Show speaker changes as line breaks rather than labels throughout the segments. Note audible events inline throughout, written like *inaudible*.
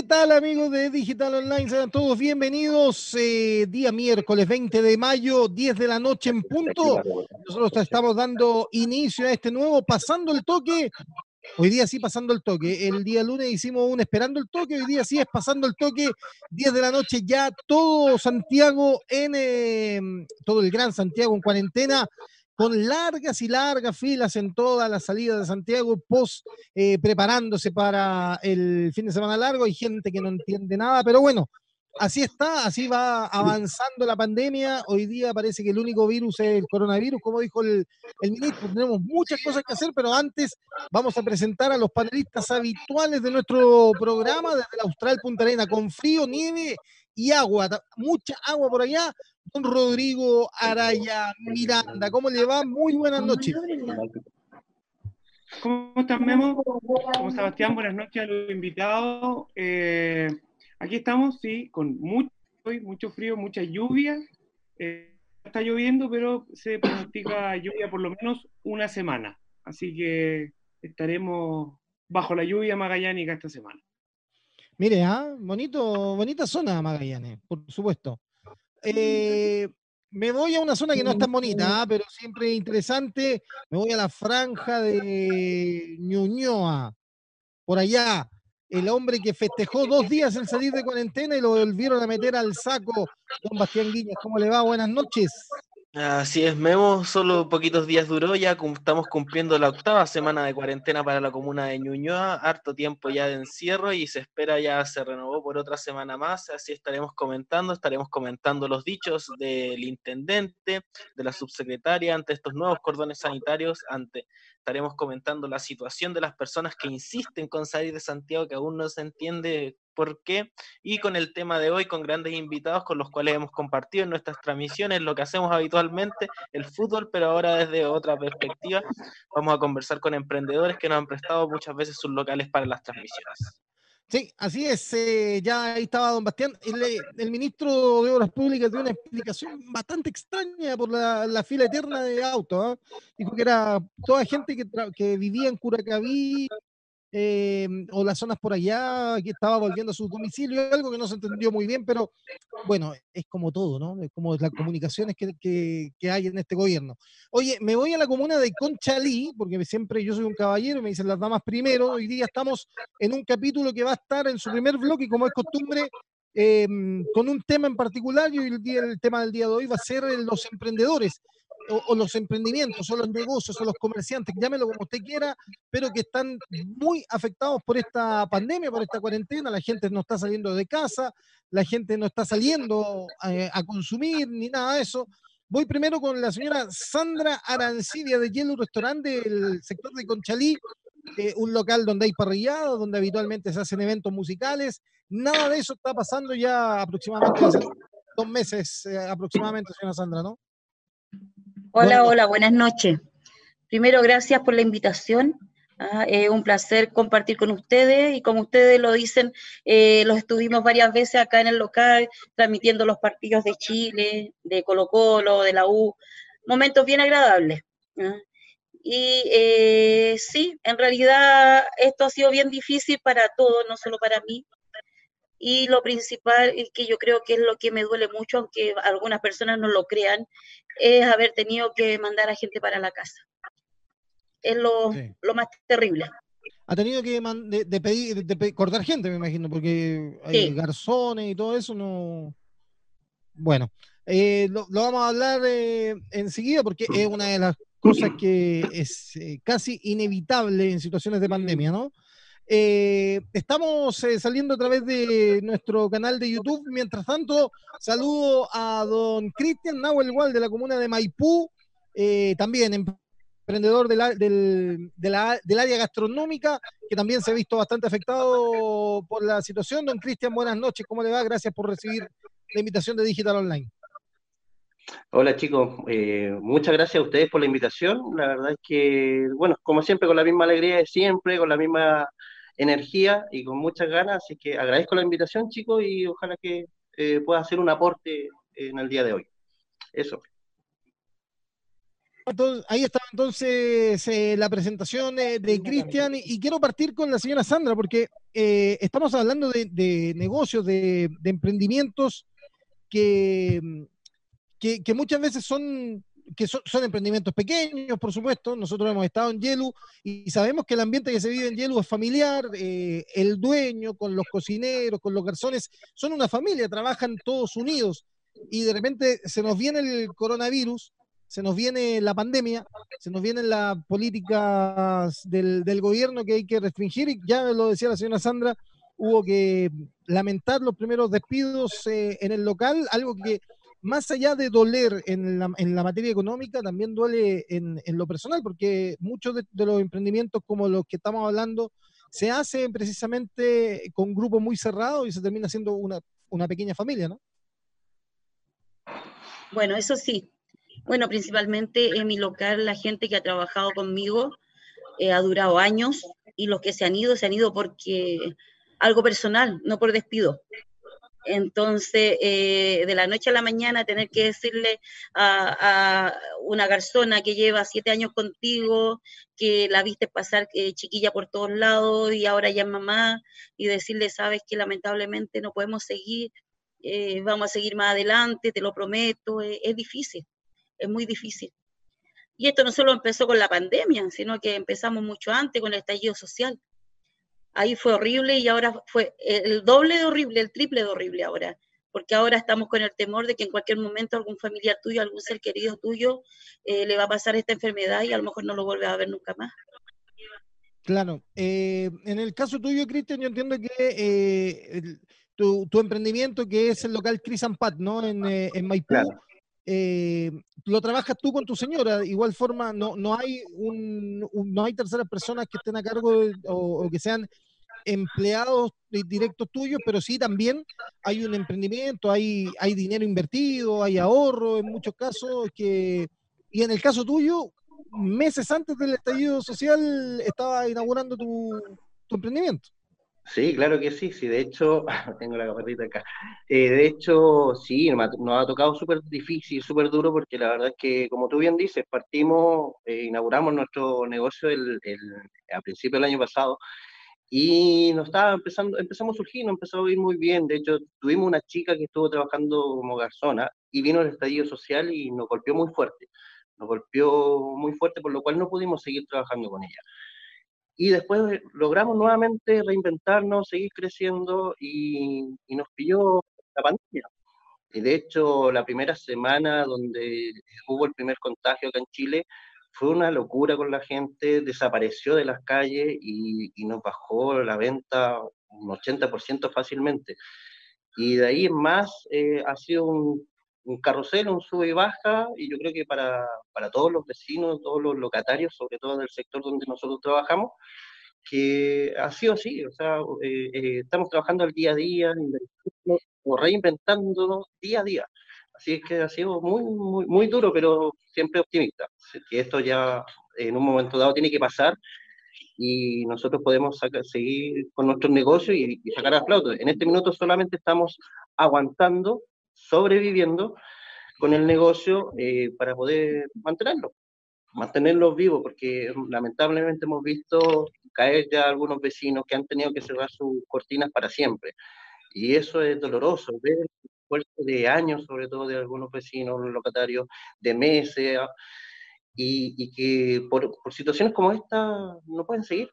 ¿qué tal amigos de Digital Online? Sean todos bienvenidos. Eh, día miércoles 20 de mayo, 10 de la noche en punto. Nosotros estamos dando inicio a este nuevo Pasando el Toque. Hoy día sí pasando el toque. El día lunes hicimos un Esperando el Toque. Hoy día sí es pasando el toque. 10 de la noche ya todo Santiago en eh, todo el Gran Santiago en cuarentena con largas y largas filas en todas las salidas de Santiago, post eh, preparándose para el fin de semana largo. Hay gente que no entiende nada, pero bueno, así está, así va avanzando la pandemia. Hoy día parece que el único virus es el coronavirus, como dijo el, el, ministro. Tenemos muchas cosas que hacer, pero antes vamos a presentar a los panelistas habituales de nuestro programa desde la Austral Punta Arena, con frío, nieve y agua, mucha agua por allá don Rodrigo Araya Miranda. ¿Cómo le va? Muy buenas noches.
¿Cómo están, Memo? ¿Cómo Sebastián? Buenas noches a los invitados. Eh, aquí estamos, sí, con mucho, mucho frío, mucha lluvia. Eh, está lloviendo, pero se pronostica lluvia por lo menos una semana. Así que estaremos bajo la lluvia magallánica esta semana.
Mire, ¿ah? bonito, bonita zona Magallanes, por supuesto. Eh, me voy a una zona que no es tan bonita, ¿ah? pero siempre interesante. Me voy a la franja de Ñuñoa, por allá. El hombre que festejó dos días en salir de cuarentena y lo volvieron a meter al saco. Don Bastián Guiñas, ¿cómo le va? Buenas noches.
Así es, Memo, solo poquitos días duró, ya estamos cumpliendo la octava semana de cuarentena para la comuna de Ñuñoa, harto tiempo ya de encierro y se espera ya se renovó por otra semana más, así estaremos comentando, estaremos comentando los dichos del intendente, de la subsecretaria ante estos nuevos cordones sanitarios, ante estaremos comentando la situación de las personas que insisten con salir de Santiago, que aún no se entiende por qué, y con el tema de hoy, con grandes invitados con los cuales hemos compartido en nuestras transmisiones lo que hacemos habitualmente, el fútbol, pero ahora desde otra perspectiva, vamos a conversar con emprendedores que nos han prestado muchas veces sus locales para las transmisiones.
Sí, así es. Eh, ya ahí estaba don Bastián. El, ministro de Obras Públicas dio una explicación bastante extraña por la, fila eterna de autos. ¿ah? Dijo que era toda gente que, que vivía en Curacaví eh, o las zonas por allá, que estaba volviendo a su domicilio, algo que no se entendió muy bien, pero bueno, es como todo, ¿no? Es como las comunicaciones que, que, que, hay en este gobierno. Oye, me voy a la comuna de Conchalí, porque siempre yo soy un caballero me dicen las damas primero. Hoy día estamos en un capítulo que va a estar en su primer bloque, como es costumbre, eh, con un tema en particular, y el, día, el tema del día de hoy va a ser los emprendedores o, los emprendimientos, o los negocios, o los comerciantes, llámelo como usted quiera, pero que están muy afectados por esta pandemia, por esta cuarentena. La gente no está saliendo de casa, la gente no está saliendo a, consumir ni nada de eso. Voy primero con la señora Sandra Arancibia de Yellow Restaurant del sector de Conchalí, eh, un local donde hay parrillado, donde habitualmente se hacen eventos musicales. Nada de eso está pasando ya aproximadamente hace dos meses, eh, aproximadamente, señora Sandra, ¿no?
Hola, hola, buenas noches. Primero, gracias por la invitación. Ah, es un placer compartir con ustedes y como ustedes lo dicen, eh, los estuvimos varias veces acá en el local, transmitiendo los partidos de Chile, de Colo Colo, de la U, momentos bien agradables. ¿ah? Y eh, sí, en realidad esto ha sido bien difícil para todos, no solo para mí, y lo principal es que yo creo que es lo que me duele mucho, aunque algunas personas no lo crean, es haber tenido que mandar a gente para la casa. Es lo, más terrible.
Ha tenido que de, pedir, de, cortar gente, me imagino, porque hay garzones y todo eso, no. Bueno, eh, lo, vamos a hablar eh, enseguida porque es una de las cosas que es eh, casi inevitable en situaciones de pandemia, ¿no? Eh, estamos eh, saliendo a través de nuestro canal de YouTube. Mientras tanto, saludo a don Cristian Nahuel Wall de la comuna de Maipú, eh, también emprendedor del, área gastronómica, que también se ha visto bastante afectado por la situación. Don Cristian, buenas noches, ¿cómo le va? Gracias por recibir la invitación de Digital Online.
Hola chicos, muchas gracias a ustedes por la invitación. La verdad es que, bueno, como siempre, con la misma alegría de siempre, con la misma energía y con muchas ganas, así que agradezco la invitación, chicos, y ojalá que eh, pueda hacer un aporte en el día de hoy. Eso.
ahí estaba entonces eh, la presentación de Cristian y, quiero partir con la señora Sandra porque eh, estamos hablando de, negocios, de, emprendimientos que, que, muchas veces son que son, emprendimientos pequeños, por supuesto. Nosotros hemos estado en Yelu y sabemos que el ambiente que se vive en Yelu es familiar. Eh, el dueño con los cocineros, con los garzones, son una familia, trabajan todos unidos. Y de repente se nos viene el coronavirus se nos viene la pandemia, se nos vienen las políticas del, gobierno que hay que restringir y ya lo decía la señora Sandra, hubo que lamentar los primeros despidos eh, en el local, algo que más allá de doler en la, materia económica, también duele en, lo personal, porque muchos de, los emprendimientos como los que estamos hablando se hacen precisamente con grupos muy cerrados y se termina siendo una, una pequeña familia, ¿no?
Bueno, eso sí, bueno, principalmente en mi local la gente que ha trabajado conmigo eh, ha durado años y los que se han ido se han ido porque algo personal, no por despido. Entonces, eh, de la noche a la mañana, tener que decirle a, una garzona que lleva siete años contigo, que la viste pasar eh, chiquilla por todos lados y ahora ya es mamá, y decirle, sabes que lamentablemente no podemos seguir, vamos a seguir más adelante, te lo prometo, es difícil es muy difícil. Y esto no solo empezó con la pandemia, sino que empezamos mucho antes con el estallido social. Ahí fue horrible y ahora fue el doble de horrible, el triple de horrible ahora, porque ahora estamos con el temor de que en cualquier momento algún familiar tuyo, algún ser querido tuyo, eh, le va a pasar esta enfermedad y a lo mejor no lo vuelve a ver nunca más.
Claro. Eh, en el caso tuyo, Cristian, yo entiendo que eh, tu, emprendimiento, que es el local Cris Pat, ¿no? En, en Maipú, eh, lo trabajas tú con tu señora. De igual forma, no, no, hay, un, no hay terceras personas que estén a cargo o, que sean empleados directos tuyos, pero sí también hay un emprendimiento, hay, hay dinero invertido, hay ahorro en muchos casos, que, y en el caso tuyo, meses antes del estallido social estaba inaugurando tu, tu emprendimiento.
Sí, claro que sí, sí, de hecho, *laughs* tengo la caparita acá. Eh, de hecho, sí, nos ha, tocado súper difícil, súper duro, porque la verdad es que, como tú bien dices, partimos, eh, inauguramos nuestro negocio el, a principios del año pasado, y nos estaba empezando, empezamos a surgir, nos empezó a ir muy bien. De hecho, tuvimos una chica que estuvo trabajando como garzona y vino el estallido social y nos golpeó muy fuerte. Nos golpeó muy fuerte, por lo cual no pudimos seguir trabajando con ella y después logramos nuevamente reinventarnos, seguir creciendo y, nos pilló la pandemia. Y de hecho, la primera semana donde hubo el primer contagio acá en Chile, fue una locura con la gente, desapareció de las calles y, nos bajó la venta un 80% fácilmente. Y de ahí en más eh, ha sido un, un, carrusel, un sube y baja, y yo creo que para, para todos los vecinos, todos los locatarios, sobre todo del sector donde nosotros trabajamos, que ha sido así, o sea, eh, eh, estamos trabajando al día a día, o reinventándonos día a día. Así es que ha sido muy, muy, muy duro, pero siempre optimista. Que esto ya en un momento dado tiene que pasar y nosotros podemos seguir con nuestro negocio y, sacar a flauta. En este minuto solamente estamos aguantando, sobreviviendo con el negocio eh, para poder mantenerlo mantenerlos vivos, porque lamentablemente hemos visto caer ya algunos vecinos que han tenido que cerrar sus cortinas para siempre. Y eso es doloroso, ver el esfuerzo de años, sobre todo de algunos vecinos, locatarios, de meses, ah, y, que por, situaciones como esta no pueden seguir.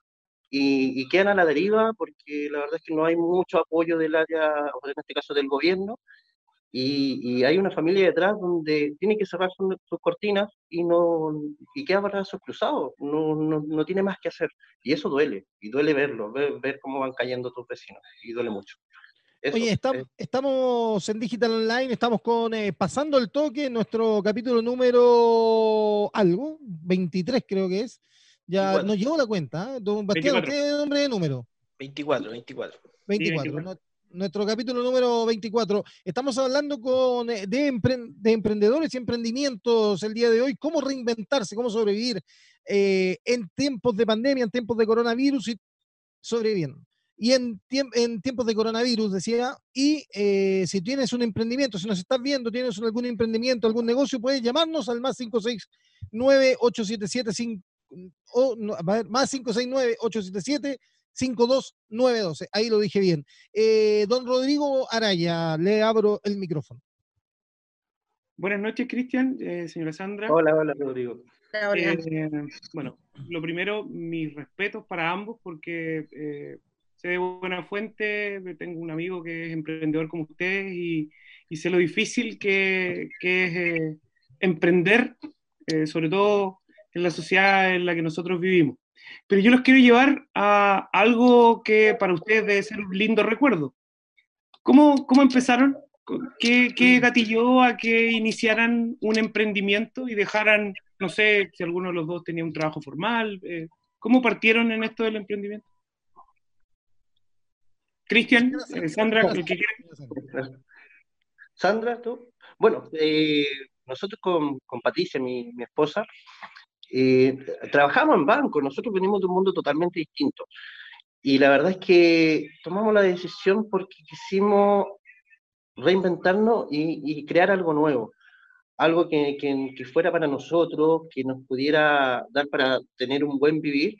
Y, y, quedan a la deriva porque la verdad es que no hay mucho apoyo del área, o en este caso del gobierno, y, hay una familia detrás donde tiene que cerrar sus, cortinas y no y queda brazos cruzados, no, no, no, tiene más que hacer. Y eso duele, y duele verlo, ver, ver cómo van cayendo tus vecinos, y duele mucho.
Oye, estamos, en Digital Online, estamos con eh, Pasando el Toque, nuestro capítulo número algo, 23 creo que es. Ya nos llegó la cuenta, ¿eh? Don Bastián, ¿qué nombre de número?
24, 24.
24 nuestro capítulo número 24. Estamos hablando con, eh, de, emprendedores y emprendimientos el día de hoy, cómo reinventarse, cómo sobrevivir eh, en tiempos de pandemia, en tiempos de coronavirus y sobreviviendo. y en, en tiempos de coronavirus, decía, y eh, si tienes un emprendimiento, si nos estás viendo, tienes algún emprendimiento, algún negocio, puedes llamarnos al más 569 877 o, más 569 877 52912. Ahí lo dije bien. Eh, don Rodrigo Araya, le abro el micrófono.
Buenas noches, Cristian, eh, señora Sandra.
Hola, hola, Rodrigo.
Eh, bueno, lo primero, mis respetos para ambos porque eh, sé de buena fuente, tengo un amigo que es emprendedor como ustedes y, sé lo difícil que, que es emprender, sobre todo en la sociedad en la que nosotros vivimos. Pero yo los quiero llevar a algo que para ustedes debe ser un lindo recuerdo. ¿Cómo, cómo empezaron? ¿Qué, ¿Qué gatilló a que iniciaran un emprendimiento y dejaran, no sé, si alguno de los dos tenía un trabajo formal? Eh, ¿Cómo partieron en esto del emprendimiento? Cristian, eh, Sandra, el que
Sandra, tú. Bueno, eh, nosotros con, con Patricia, mi, mi esposa, eh, trabajamos en banco, nosotros venimos de un mundo totalmente distinto. Y la verdad es que tomamos la decisión porque quisimos reinventarnos y, crear algo nuevo, algo que, que, fuera para nosotros, que nos pudiera dar para tener un buen vivir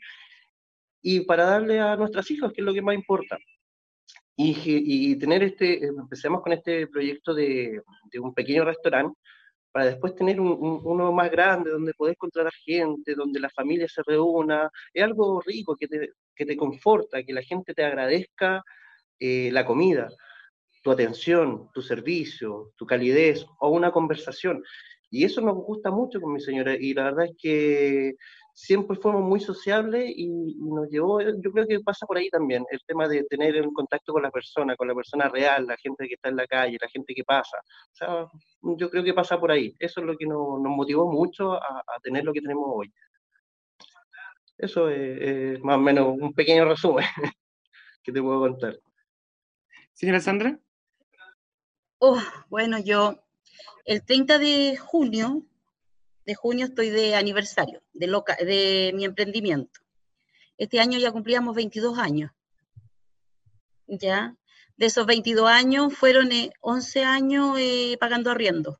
y para darle a nuestras hijas, que es lo que más importa. Y, y tener este, empecemos con este proyecto de, de un pequeño restaurante para después tener un, uno más grande, donde podés encontrar gente, donde la familia se reúna. Es algo rico que te, que te conforta, que la gente te agradezca eh, la comida, tu atención, tu servicio, tu calidez o una conversación. Y eso nos gusta mucho con mi señora. Y la verdad es que siempre fuimos muy sociables y, nos llevó, yo creo que pasa por ahí también, el tema de tener un contacto con la persona, con la persona real, la gente que está en la calle, la gente que pasa. O sea, yo creo que pasa por ahí. Eso es lo que nos, motivó mucho a, tener lo que tenemos hoy. Eso es, más o menos un pequeño resumen *laughs* que te puedo contar.
Señora Sandra.
Oh, bueno, yo el 30 de junio de junio estoy de aniversario de, mi emprendimiento. Este año ya cumplíamos 22 años. ¿Ya? De esos 22 años fueron 11 eh, años eh, pagando arriendo.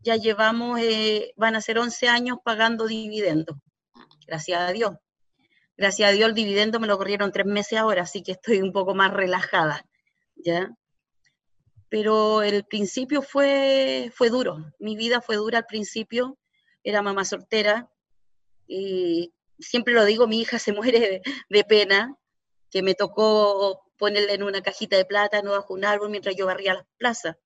Ya llevamos, eh, van a ser 11 años pagando dividendos. Gracias a Dios. Gracias a Dios el dividendo me lo corrieron tres meses ahora, así que estoy un poco más relajada. ¿Ya? Pero el principio fue, fue duro. Mi vida fue dura al principio era mamá soltera y siempre lo digo, mi hija se *laughs* muere de, pena, que me tocó ponerla en una cajita de plátano bajo un árbol mientras yo barría las plazas.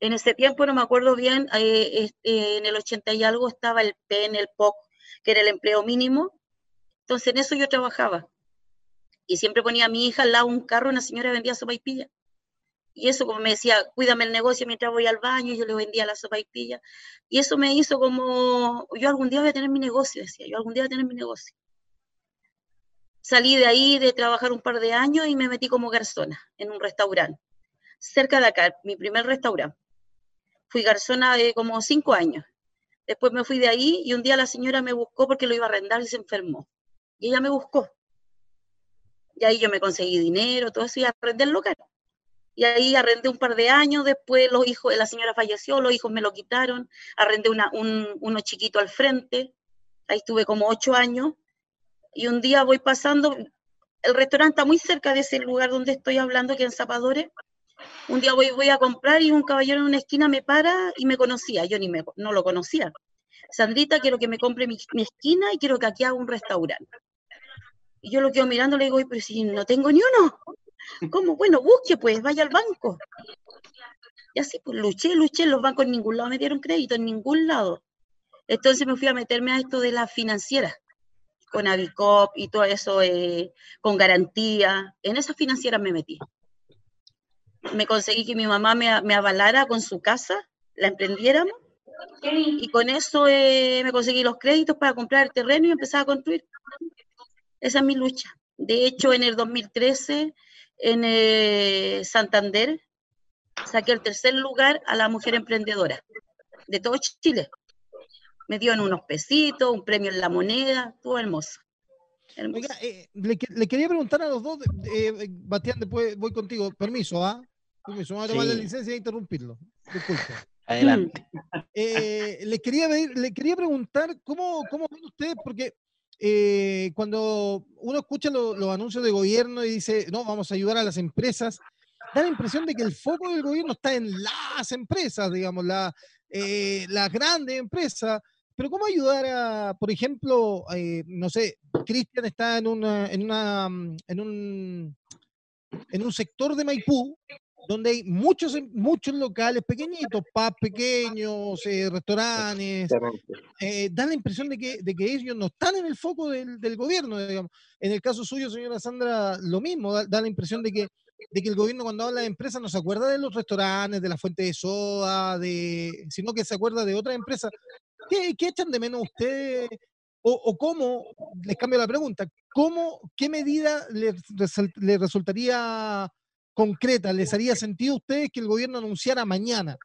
En ese tiempo, no me acuerdo bien, eh, este, en el 80 y algo estaba el PEN, el POC, que era el empleo mínimo. Entonces en eso yo trabajaba. Y siempre ponía a mi hija al lado un carro, una señora vendía sopa y. Y eso como me decía, cuídame el negocio mientras voy al baño, yo le vendía la sopa y pilla. Y eso me hizo como, yo algún día voy a tener mi negocio, decía, yo algún día voy a tener mi negocio. Salí de ahí de trabajar un par de años y me metí como garzona en un restaurante, cerca de acá, mi primer restaurante. Fui garzona de como cinco años. Después me fui de ahí y un día la señora me buscó porque lo iba a arrendar y se enfermó. Y ella me buscó. Y ahí yo me conseguí dinero, todo eso y arrendé el local y ahí arrendé un par de años, después los hijos, la señora falleció, los hijos me lo quitaron, arrendé una, un, uno chiquito al frente, ahí estuve como ocho años, y un día voy pasando, el restaurante está muy cerca de ese lugar donde estoy hablando, que en Zapadores, un día voy, voy a comprar y un caballero en una esquina me para y me conocía, yo ni me, no lo conocía. Sandrita, quiero que me compre mi, mi esquina y quiero que aquí haga un restaurante. Y yo lo quedo mirando, le digo, pero si no tengo ni uno. ¿Cómo? Bueno, busque pues, vaya al banco. Y así, pues luché, luché, los bancos en ningún lado me dieron crédito, en ningún lado. Entonces me fui a meterme a esto de la financiera, con Avicop y todo eso, eh, con garantía. En esas financieras me metí. Me conseguí que mi mamá me, avalara con su casa, la emprendiéramos, y con eso eh, me conseguí los créditos para comprar el terreno y empezar a construir. Esa es mi lucha. De hecho, en el 2013 en eh, Santander, saqué el tercer lugar a la mujer emprendedora de todo Chile. Me dio en unos pesitos, un premio en la moneda, todo hermoso.
Oiga, eh, le, quería preguntar a los dos, eh, Bastián, después voy contigo. Permiso, ¿ah? Permiso, voy a tomar la licencia e interrumpirlo. Disculpe.
Adelante. *laughs*
Eh, le, quería le quería preguntar cómo, cómo ven ustedes, porque eh, cuando uno escucha los anuncios de gobierno y dice, no, vamos a ayudar a las empresas, da la impresión de que el foco del gobierno está en las empresas, digamos, la, eh, la grande empresa. Pero ¿cómo ayudar a, por ejemplo, eh, no sé, Cristian está en, una, en, una, en, un, en un sector de Maipú donde hay muchos, muchos locales pequeñitos, pubs pequeños, eh, restaurantes, eh, da la impresión de que, de que ellos no están en el foco del, del, gobierno, digamos. En el caso suyo, señora Sandra, lo mismo, da, la impresión de que, de que el gobierno cuando habla de empresas no se acuerda de los restaurantes, de la fuente de soda, de, sino que se acuerda de otras empresas. ¿Qué, qué echan de menos ustedes? O, o, cómo, les cambio la pregunta, ¿cómo, qué medida les, les resultaría concreta, ¿les haría sentido a ustedes que el gobierno anunciara mañana,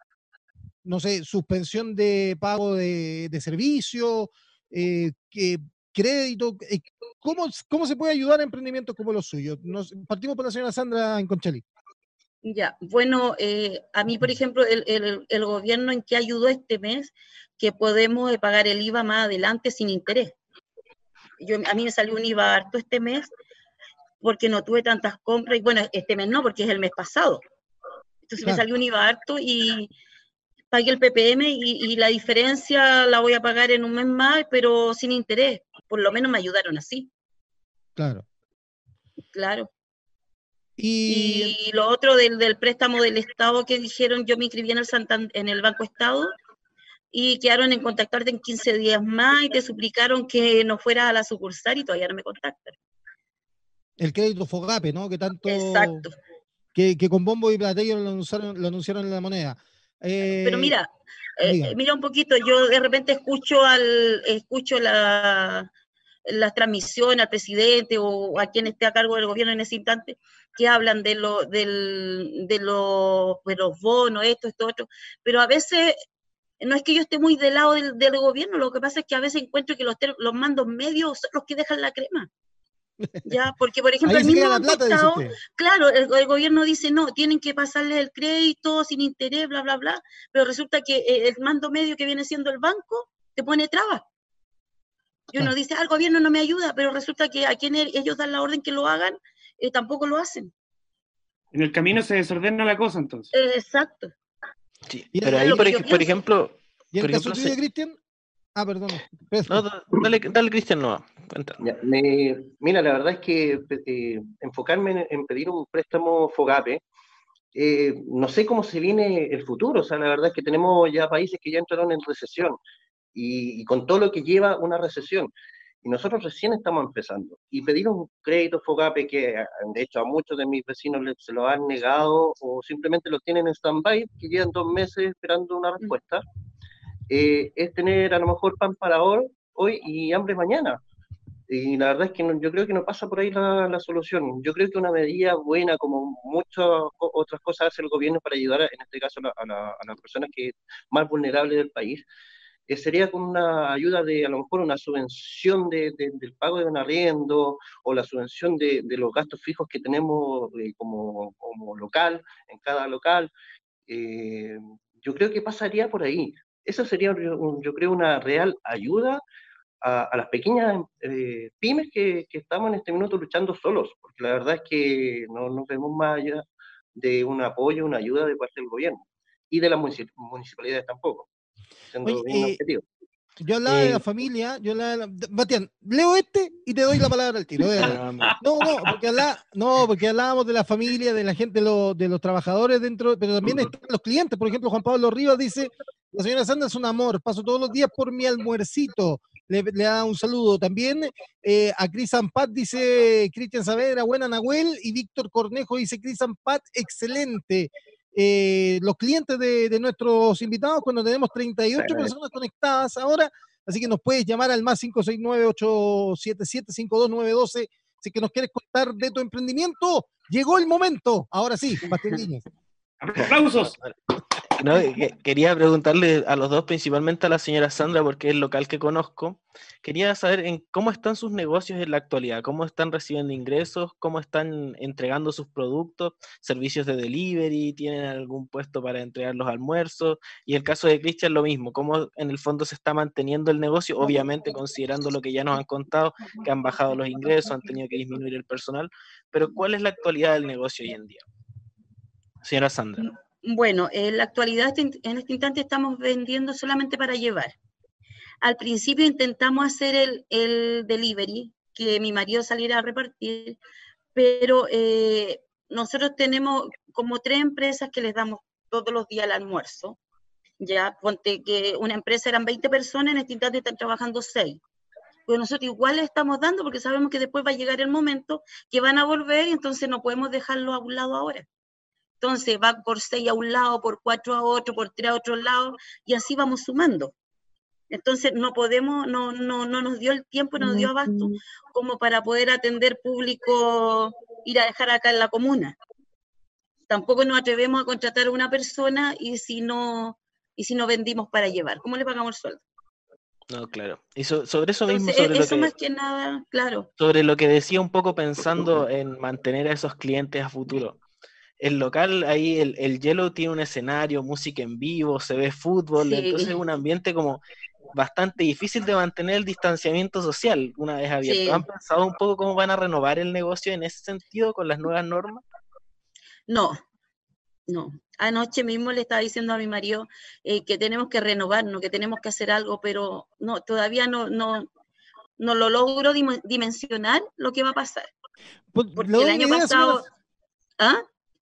no sé, suspensión de pago de, de servicio, eh, que, crédito? Eh, ¿cómo, ¿Cómo se puede ayudar a emprendimientos como los suyos? Nos, partimos por la señora Sandra en Conchalí.
Ya, bueno, eh, a mí, por ejemplo, el, el, el, gobierno en que ayudó este mes, que podemos pagar el IVA más adelante sin interés. Yo, a mí me salió un IVA harto este mes porque no tuve tantas compras, y bueno, este mes no, porque es el mes pasado. Entonces me salió un IVA harto y pagué el PPM y, la diferencia la voy a pagar en un mes más, pero sin interés. Por lo menos me ayudaron así.
Claro.
Claro. Y, lo otro del, del, préstamo del Estado que dijeron, yo me inscribí en el, en el Banco Estado y quedaron en contactarte en 15 días más y te suplicaron que no fueras a la sucursal y todavía no me contactan
el crédito Fogape, ¿no? Que tanto.
Exacto.
Que, con bombo y platillo lo anunciaron, lo anunciaron en la moneda.
Pero eh, mira, eh, mira un poquito, yo de repente escucho al escucho la, las transmisiones al presidente o a quien esté a cargo del gobierno en ese instante que hablan de lo del, de, los, de los bonos, esto, esto, otro, pero a veces no es que yo esté muy del lado del, del gobierno, lo que pasa es que a veces encuentro que los, los mandos medios son los que dejan la crema. Ya, porque por ejemplo, el mismo claro, el, gobierno dice no, tienen que pasarle el crédito sin interés, bla, bla, bla, pero resulta que eh, el mando medio que viene siendo el banco te pone trabas. Y uno dice, al ah, gobierno no me ayuda, pero resulta que a quien ellos dan la orden que lo hagan, eh, tampoco lo hacen.
En el camino se desordena la cosa entonces.
exacto.
Sí, pero ahí, por, ejemplo...
¿Y en
por
tuyo, Cristian? Ah, perdón.
No, dale, dale Cristian, no.
mira, la verdad es que eh, enfocarme en, pedir un préstamo FOGAPE, eh, no sé cómo se viene el futuro. O sea, la verdad es que tenemos ya países que ya entraron en recesión y, con todo lo que lleva una recesión. Y nosotros recién estamos empezando. Y pedir un crédito FOGAPE que, de hecho, a muchos de mis vecinos se lo han negado o simplemente lo tienen en stand-by, que llevan dos meses esperando una respuesta. Eh, es tener a lo mejor pan para hoy, y hambre mañana. Y la verdad es que yo creo que no pasa por ahí la, solución. Yo creo que una medida buena, como muchas otras cosas hace el gobierno para ayudar, en este caso, a, las personas que más vulnerables del país, eh, sería con una ayuda de, a lo mejor, una subvención de, del pago de un arriendo o la subvención de, los gastos fijos que tenemos eh, como, como, local, en cada local. yo creo que pasaría por ahí. Eso sería, yo creo, una real ayuda a, las pequeñas eh, pymes que, estamos en este minuto luchando solos, porque la verdad es que no nos vemos más allá de un apoyo, una ayuda de parte del gobierno y de las municipalidades tampoco.
Eh, yo hablaba de la eh, familia, yo hablaba de Batián, leo este y te doy la palabra al tiro. No, no, porque, hablaba, no, porque hablábamos de la familia, de la gente, de los, de los trabajadores dentro, pero también están los clientes. Por ejemplo, Juan Pablo Rivas dice, la señora Sandra es un amor, paso todos los días por mi almuercito. Le, da un saludo. También eh, a Cris Ampat dice Cristian Saavedra, buena Nahuel, y Víctor Cornejo dice Cris Ampat, excelente. Eh, los clientes de, nuestros invitados, cuando tenemos 38 personas conectadas ahora, así que nos puedes llamar al más 569-877-52912 si que nos quieres contar de tu emprendimiento. Llegó el momento, ahora sí, *laughs*
¡Aplausos!
Quería preguntarle a los dos, principalmente a la señora Sandra, porque es el local que conozco. Quería saber en cómo están sus negocios en la actualidad, cómo están recibiendo ingresos, cómo están entregando sus productos, servicios de delivery, tienen algún puesto para entregar los almuerzos. Y el caso de Cristian, lo mismo, cómo en el fondo se está manteniendo el negocio, obviamente considerando lo que ya nos han contado, que han bajado los ingresos, han tenido que disminuir el personal. Pero ¿cuál es la actualidad del negocio hoy en día? Señora Sandra.
Bueno, en la actualidad, este en este instante estamos vendiendo solamente para llevar. Al principio intentamos hacer el, delivery, que mi marido saliera a repartir, pero eh, nosotros tenemos como tres empresas que les damos todos los días el almuerzo. Ya, ponte que una empresa eran 20 personas, en este instante están trabajando 6. Pues nosotros igual le estamos dando porque sabemos que después va a llegar el momento que van a volver y entonces no podemos dejarlo a un lado ahora. Entonces va por seis a un lado, por cuatro a otro, por tres a otro lado, y así vamos sumando. Entonces no podemos, no, no, no nos dio el tiempo, no nos dio abasto como para poder atender público, ir a dejar acá en la comuna. Tampoco nos atrevemos a contratar a una persona y si no, y si no vendimos para llevar, ¿cómo le pagamos el sueldo?
No, claro. Y sobre eso mismo, sobre
eso más que nada, claro.
Sobre lo que decía un poco pensando en mantener a esos clientes a futuro el local, ahí el, el Yellow tiene un escenario, música en vivo, se ve fútbol, entonces es un ambiente como bastante difícil de mantener el distanciamiento social una vez abierto. ¿Han pensado un poco cómo van a renovar el negocio en ese sentido con las nuevas normas?
No, no. Anoche mismo le estaba diciendo a mi marido eh, que tenemos que renovarnos, que tenemos que hacer algo, pero no, todavía no, no, no lo logro dimensionar lo que va a pasar. Pues, Porque el año pasado... ¿Ah?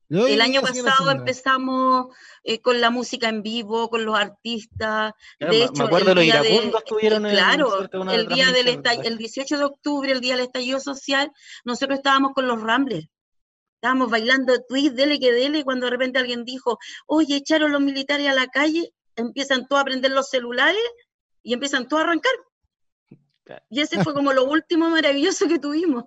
El año pasado empezamos eh, con la música en vivo, con los artistas.
de hecho, me acuerdo los iracundos estuvieron
en Claro, el día del el 18 de octubre, el día del estallido social, nosotros estábamos con los Ramblers. Estábamos bailando tweet, dele que dele, cuando de repente alguien dijo, oye, echaron los militares a la calle, empiezan todos a prender los celulares y empiezan todos a arrancar. Y ese fue como lo último maravilloso que tuvimos.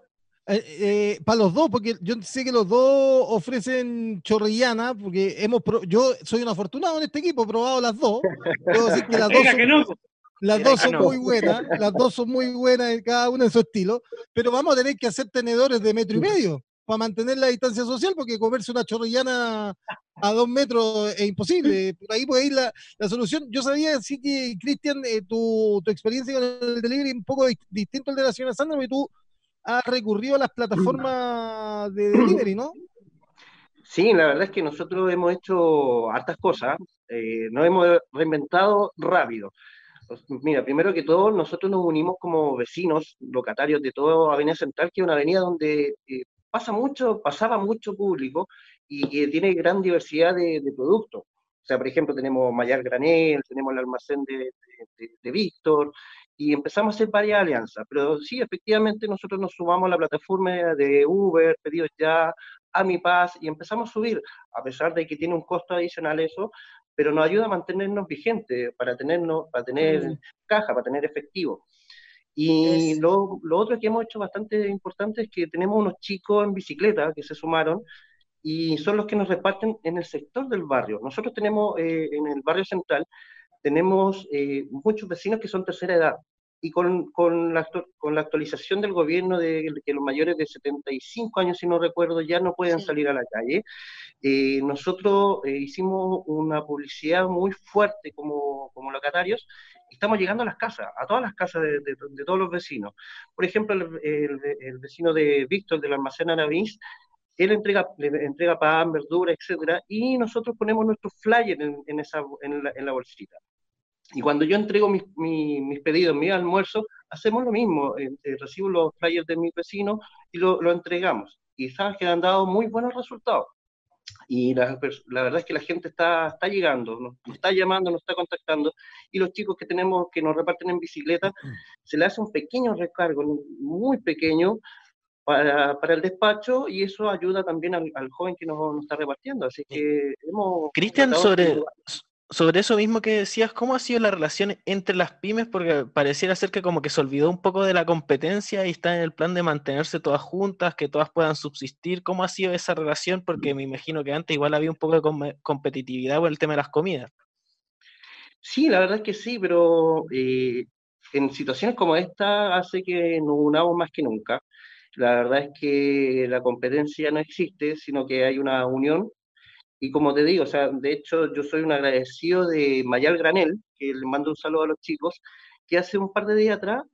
Eh, eh, para los dos, porque yo sé que los dos ofrecen chorrillana, porque hemos yo soy un afortunado en este equipo, he probado las dos. Puedo decir que las *laughs* dos son, las dos son muy buenas, las dos son muy buenas, cada una en su estilo, pero vamos a tener que hacer tenedores de metro y medio para mantener la distancia social, porque comerse una chorrillana a dos metros es imposible. Por ahí puede ir la, solución. Yo sabía, sí que, Cristian, eh, tu, tu, experiencia con el delivery es un poco distinto al de la señora Sandra, porque tú ha recurrido a las plataformas de delivery, ¿no?
Sí, la verdad es que nosotros hemos hecho hartas cosas, eh, nos hemos reinventado rápido. Mira, primero que todo, nosotros nos unimos como vecinos, locatarios de toda Avenida Central, que es una avenida donde eh, pasa mucho, pasaba mucho público y que tiene gran diversidad de, productos. O sea, por ejemplo, tenemos Mayar Granel, tenemos el almacén de, de Víctor, y empezamos a hacer varias alianzas. Pero sí, efectivamente, nosotros nos sumamos a la plataforma de Uber, pedidos ya, a Mi Paz, y empezamos a subir, a pesar de que tiene un costo adicional eso, pero nos ayuda a mantenernos vigentes, para, tenernos, para tener caja, para tener efectivo. Y lo, lo, otro que hemos hecho bastante importante es que tenemos unos chicos en bicicleta que se sumaron y son los que nos reparten en el sector del barrio. Nosotros tenemos eh, en el barrio central tenemos eh, muchos vecinos que son tercera edad. Y con, con, la, con la actualización del gobierno de que los mayores de 75 años, si no recuerdo, ya no pueden salir a la calle, eh, nosotros eh, hicimos una publicidad muy fuerte como, como locatarios y estamos llegando a las casas, a todas las casas de, de, todos los vecinos. Por ejemplo, el, el, vecino de Víctor del almacén Anavins él entrega, le entrega pan, verdura, etcétera, y nosotros ponemos nuestros flyers en, en, esa, en, la, en la bolsita. Y cuando yo entrego mis, mis, pedidos, mi almuerzo, hacemos lo mismo. Eh, eh, recibo los flyers de mis vecinos y lo, lo, entregamos. Y sabes que han dado muy buenos resultados. Y la, la, verdad es que la gente está, está llegando, nos, está llamando, nos está contactando. Y los chicos que tenemos que nos reparten en bicicleta, se le hace un pequeño recargo, muy pequeño, para, para, el despacho y eso ayuda también al, al joven que nos, nos, está repartiendo. Así que hemos...
Cristian, sobre, sobre eso mismo que decías, ¿cómo ha sido la relación entre las pymes? Porque pareciera ser que como que se olvidó un poco de la competencia y está en el plan de mantenerse todas juntas, que todas puedan subsistir. ¿Cómo ha sido esa relación? Porque me imagino que antes igual había un poco de competitividad por el tema de las comidas.
Sí, la verdad es que sí, pero eh, en situaciones como esta hace que nos unamos más que nunca. La verdad es que la competencia no existe, sino que hay una unión y como te digo, o sea, de hecho yo soy un agradecido de Mayal Granel, que le mando un saludo a los chicos, que hace un par de días atrás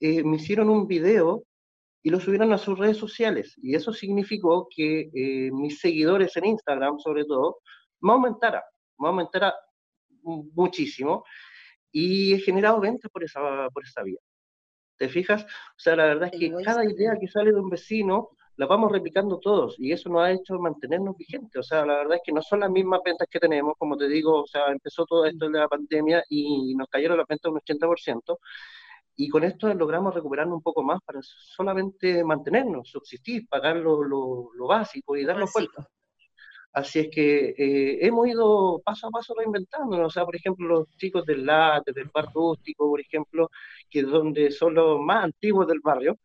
eh, me hicieron un video y lo subieron a sus redes sociales. Y eso significó que eh, mis seguidores en Instagram, sobre todo, me aumentara, me aumentara muchísimo. Y he generado ventas por esa, por esa vía. ¿Te fijas? O sea, la verdad es que cada idea que sale de un vecino la vamos replicando todos y eso nos ha hecho mantenernos vigentes. O sea, la verdad es que no son las mismas ventas que tenemos, como te digo, o sea, empezó todo esto de la pandemia y nos cayeron las ventas un 80%. Y con esto logramos recuperarnos un poco más para solamente mantenernos, subsistir, pagar lo, lo, básico y darnos cuenta. Así es que eh, hemos ido paso a paso reinventándonos. O sea, por ejemplo, los chicos del late, del bar rústico, por ejemplo, que es donde son los más antiguos del barrio,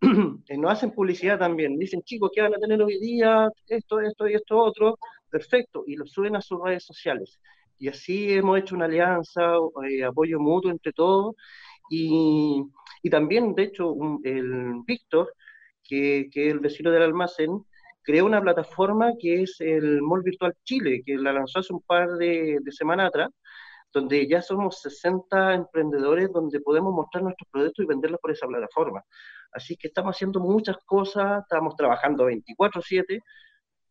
*clears throat* Eh, no hacen publicidad también. Dicen, chicos, ¿qué van a tener hoy día? Esto, esto y esto otro. Perfecto. Y lo suben a sus redes sociales. Y así hemos hecho una alianza, eh, apoyo mutuo entre todos. Y, y también, de hecho, el Víctor, que, que, es el vecino del almacén, creó una plataforma que es el Mall Virtual Chile, que la lanzó hace un par de, de semanas atrás, donde ya somos 60 emprendedores donde podemos mostrar nuestros productos y venderlos por esa plataforma. Así que estamos haciendo muchas cosas, estamos trabajando 24/7,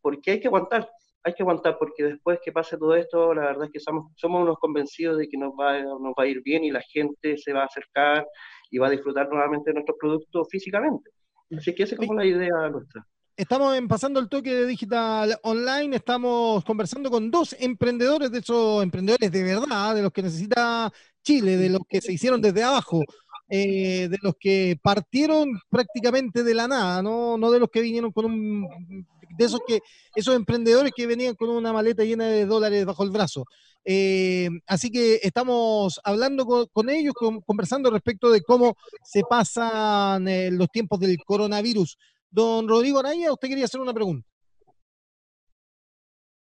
porque hay que aguantar, hay que aguantar, porque después que pase todo esto, la verdad es que somos, somos unos convencidos de que nos va, nos va a ir bien y la gente se va a acercar y va a disfrutar nuevamente de nuestros productos físicamente. Así que esa es como la idea nuestra.
Estamos en pasando el toque de digital online, estamos conversando con dos emprendedores, de esos emprendedores de verdad, de los que necesita Chile, de los que se hicieron desde abajo, eh, de los que partieron prácticamente de la nada, ¿no? no de los que vinieron con un, de esos que, esos emprendedores que venían con una maleta llena de dólares bajo el brazo. Eh, así que estamos hablando con, ellos, conversando respecto de cómo se pasan eh, los tiempos del coronavirus. Don Rodrigo Araya, usted quería hacer una pregunta.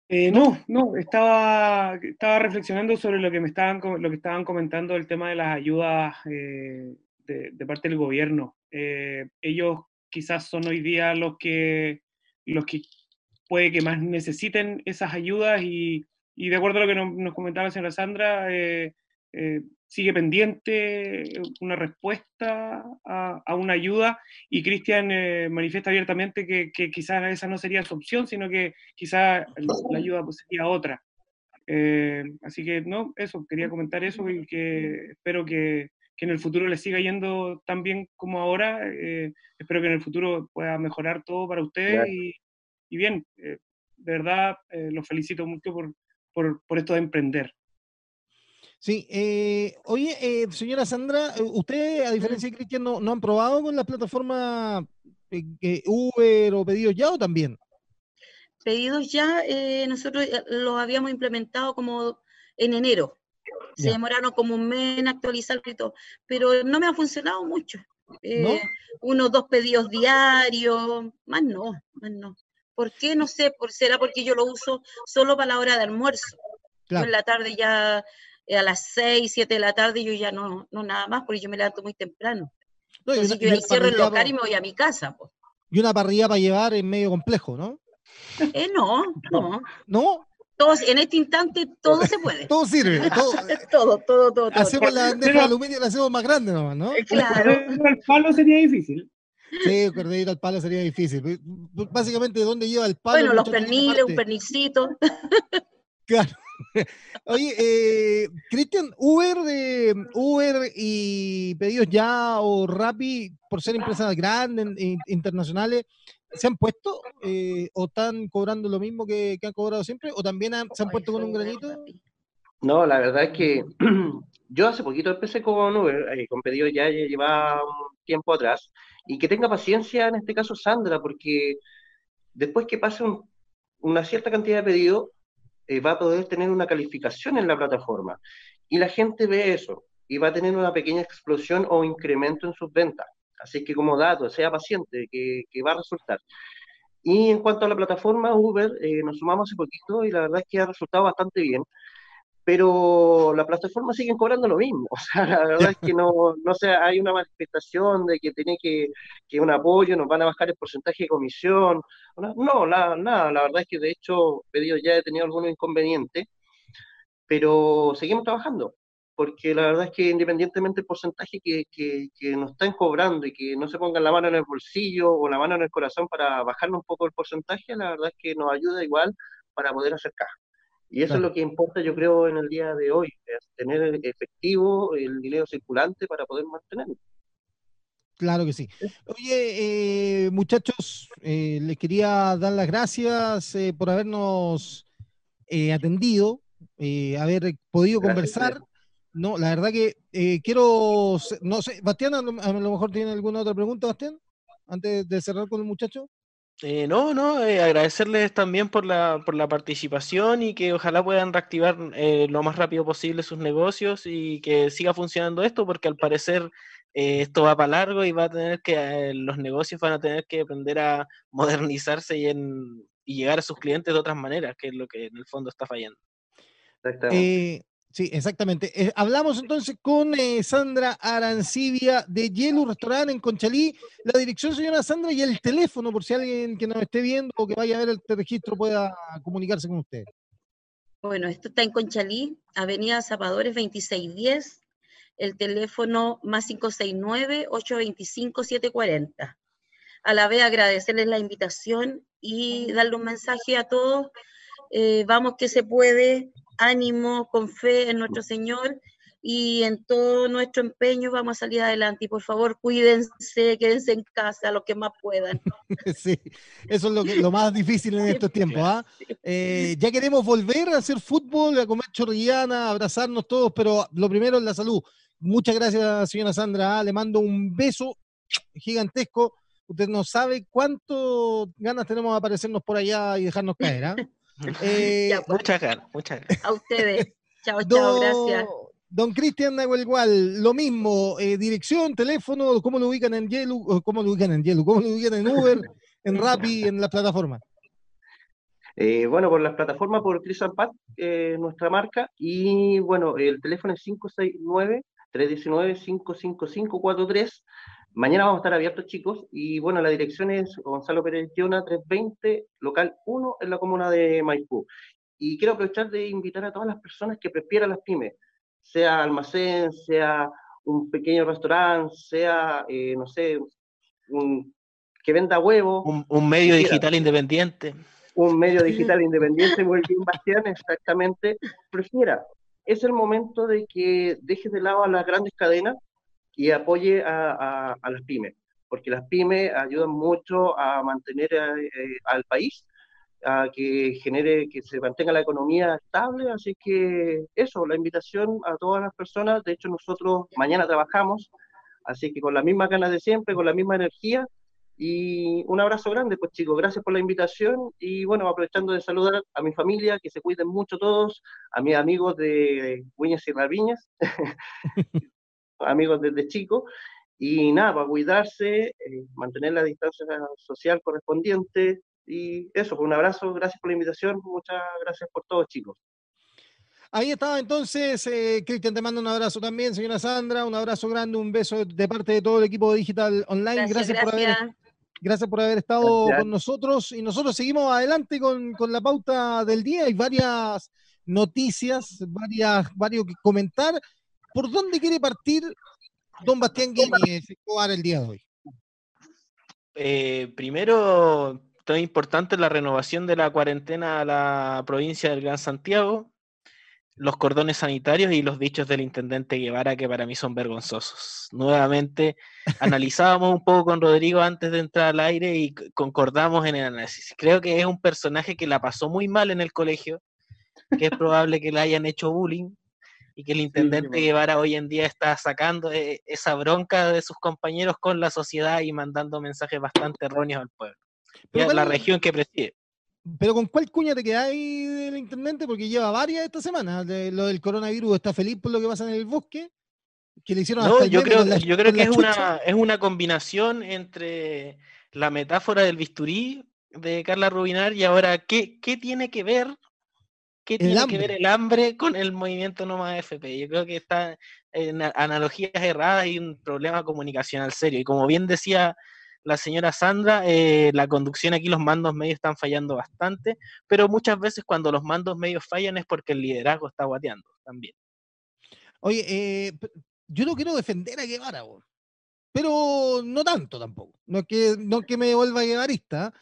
Eh, no, no, estaba, estaba reflexionando sobre lo que me estaban, lo que estaban comentando, el tema de las ayudas eh, de, parte del gobierno. Eh, ellos quizás son hoy día los que, los que puede que más necesiten esas ayudas y, y de acuerdo a lo que nos, comentaba la señora Sandra, sigue pendiente una respuesta a, una ayuda y Cristian eh, manifiesta abiertamente que, quizás esa no sería su opción, sino que quizás la ayuda pues, sería otra. Eh, así que no, eso, quería comentar eso y que espero que, en el futuro le siga yendo tan bien como ahora. Eh, espero que en el futuro pueda mejorar todo para ustedes y, bien, de verdad los felicito mucho por, por, por esto de emprender.
Sí, eh, oye, eh, señora Sandra, eh, ¿usted, a diferencia de Cristian, no, no han probado con la plataforma Uber o Pedidos Ya o también?
Pedidos Ya, nosotros los habíamos implementado como en enero. Se demoraron como un mes en actualizar y todo, pero no me ha funcionado mucho. ¿No? Unos dos pedidos diarios, más no, más no. ¿Por qué? No sé, por, será porque yo lo uso solo para la hora de almuerzo. En la tarde ya a las 6, 7 de la tarde yo ya no, no nada más, porque yo me levanto muy temprano. Entonces yo cierro el local y me voy a mi casa. Pues.
Y una parrilla para llevar es medio complejo, ¿no?
Eh, no, no.
¿No?
Todos, en este instante todo se puede. *laughs*
todo sirve. *laughs* Todo,
todo, todo, todo,
Hacemos la bandeja de aluminio la hacemos más grande nomás, ¿no?
Claro. El palo sería difícil.
Sí, corderito al palo sería difícil. Básicamente, ¿dónde lleva el palo?
Bueno, los perniles, un pernicito. *laughs*
Claro. *laughs* Oye, eh, Cristian, Uber, de Uber y pedidos ya o Rappi, por ser empresas grandes, internacionales, ¿se han puesto eh, o están cobrando lo mismo que, han cobrado siempre? ¿O también se han puesto con un granito?
No, la verdad es que *clears throat* yo hace poquito empecé con Uber, eh, con pedidos ya lleva un tiempo atrás, y que tenga paciencia en este caso Sandra, porque después que pase una cierta cantidad de pedidos, eh, va a poder tener una calificación en la plataforma. Y la gente ve eso y va a tener una pequeña explosión o incremento en sus ventas. Así que como dato, sea paciente, que, va a resultar. Y en cuanto a la plataforma Uber, eh, nos sumamos hace poquito y la verdad es que ha resultado bastante bien pero la plataforma siguen cobrando lo mismo. *laughs* O sea, la verdad es que no, no sé, hay una manifestación de que tiene que, que un apoyo, nos van a bajar el porcentaje de comisión. No, nada, nada, la verdad es que de hecho, pedido ya he tenido algunos inconvenientes, pero seguimos trabajando, porque la verdad es que independientemente del porcentaje que, que, nos están cobrando y que no se pongan la mano en el bolsillo o la mano en el corazón para bajarnos un poco el porcentaje, la verdad es que nos ayuda igual para poder hacer caja. Y eso es lo que importa, yo creo, en el día de hoy, es tener efectivo el dinero circulante para poder mantenerlo.
Claro que sí. Oye, eh, muchachos, eh, les quería dar las gracias eh, por habernos atendido, haber podido conversar. No, la verdad que quiero, no sé, Bastián, a lo, mejor tiene alguna otra pregunta, Bastián, antes de cerrar con el muchacho.
Eh, no, no, eh, agradecerles también por la, por la participación y que ojalá puedan reactivar eh, lo más rápido posible sus negocios y que siga funcionando esto, porque al parecer esto va para largo y va a tener que, los negocios van a tener que aprender a modernizarse y, en, y llegar a sus clientes de otras maneras, que es lo que en el fondo está fallando.
Exactamente. Sí, exactamente. Eh, hablamos entonces con eh, Sandra Arancibia de Yelu Restaurant en Conchalí. La dirección, señora Sandra, y el teléfono, por si alguien que nos esté viendo o que vaya a ver el registro pueda comunicarse con usted.
Bueno, esto está en Conchalí, Avenida Zapadores 2610, el teléfono más 569-825-740. A la vez agradecerles la invitación y darle un mensaje a todos. Eh, vamos que se puede, ánimo, con fe en nuestro Señor y en todo nuestro empeño vamos a salir adelante. Y por favor, cuídense, quédense en casa lo que más puedan. *laughs*
Sí, eso es lo, que, lo más difícil en estos tiempos. ¿ah? Eh, ya queremos volver a hacer fútbol, a comer chorrillana, a abrazarnos todos, pero lo primero es la salud. Muchas gracias, señora Sandra. ¿ah? Le mando un beso gigantesco. Usted no sabe cuánto ganas tenemos de aparecernos por allá y dejarnos caer. ¿ah?
Eh, *laughs* pues. muchas gracias, muchas gracias.
A ustedes. Chao, chao, gracias.
Don Cristian igual, lo mismo, eh, dirección, teléfono, cómo lo ubican en Yelu, cómo lo ubican en Yelu, cómo lo ubican en Uber, en *laughs* Rappi, en la plataforma.
Eh, bueno, por las plataformas, por Cristian Pat, nuestra marca, y bueno, el teléfono es 569-319-55543. Mañana vamos a estar abiertos, chicos, y bueno, la dirección es Gonzalo Pérez Llona 320, local 1, en la comuna de Maipú. Y quiero aprovechar de invitar a todas las personas que prefieran las pymes, sea almacén, sea un pequeño restaurante, sea, eh, no sé, un, que venda huevos.
Un, medio digital independiente.
Un medio *laughs* digital independiente, muy bien, Bastián, exactamente. Prefiera. Es el momento de que dejes de lado a las grandes cadenas y apoye a, a, las pymes, porque las pymes ayudan mucho a mantener eh, al país, a que genere, que se mantenga la economía estable, así que eso, la invitación a todas las personas, de hecho nosotros mañana trabajamos, así que con las mismas ganas de siempre, con la misma energía, y un abrazo grande, pues chicos, gracias por la invitación y bueno, aprovechando de saludar a mi familia, que se cuiden mucho todos, a mis amigos de Huñas y Raviñas, *laughs* amigos desde chico. Y nada, para cuidarse, eh, mantener la distancia social correspondiente. Y eso, un abrazo, gracias por la invitación, muchas gracias por todo, chicos.
Ahí estaba entonces, eh, Cristian, te mando un abrazo también, señora Sandra, un abrazo grande, un beso de parte de todo el equipo de Digital Online. Gracias, por haber gracias por haber estado con nosotros y nosotros seguimos adelante con, con, la pauta del día. Hay varias noticias, varias, varios que comentar. ¿Por dónde quiere partir don Bastián Guiñez el día de hoy?
Eh, primero, tan importante la renovación de la cuarentena a la provincia del Gran Santiago, los cordones sanitarios y los dichos del intendente Guevara que para mí son vergonzosos. Nuevamente *laughs* analizábamos un poco con Rodrigo antes de entrar al aire y concordamos en el análisis. Creo que es un personaje que la pasó muy mal en el colegio, que es probable que le hayan hecho bullying, y que el intendente Guevara hoy en día está sacando eh, esa bronca de sus compañeros con la sociedad y mandando mensajes bastante erróneos al pueblo. y a la región que preside.
pero ¿con cuál cuña te ahí del intendente? Porque lleva varias esta semana. lo del coronavirus está feliz por lo que pasa en el bosque. Que le hicieron
no, yo creo, yo creo que es una, es una combinación entre la metáfora del bisturí de Carla Rubinar y ahora, ¿qué, qué tiene que ver? ¿Qué tiene que ver el hambre con el movimiento No Más FP? Yo creo que está en analogías erradas y un problema comunicacional serio. Y como bien decía la señora Sandra, eh, la conducción aquí, los mandos medios están fallando bastante, pero muchas veces cuando los mandos medios fallan es porque el liderazgo está guateando también.
Oye, eh, yo no quiero defender a Guevara, pero no tanto tampoco. No es que, no que me vuelva guevarista,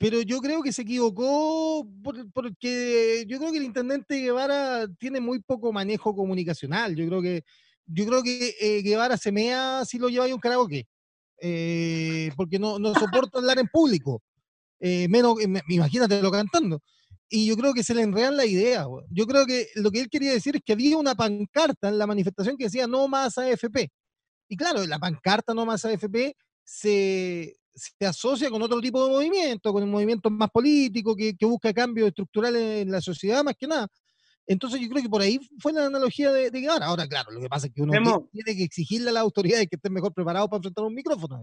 pero yo creo que se equivocó porque yo creo que el intendente Guevara tiene muy poco manejo comunicacional. Yo creo que yo creo que eh, Guevara se mea si lo lleva ahí un karaoke. Eh, porque no, no soporta hablar en público. Eh, menos, imagínate lo cantando. Y yo creo que se le enredan la idea. Yo creo que lo que él quería decir es que había una pancarta en la manifestación que decía no más AFP. Y claro, la pancarta no más AFP se, se asocia con otro tipo de movimiento, con un movimiento más político que, que busca cambios estructurales en la sociedad más que nada. Entonces yo creo que por ahí fue la analogía de, de Guevara. Ahora, claro, lo que pasa es que uno *laughs* tiene que exigirle a las autoridades que estén mejor preparados para enfrentar un micrófono.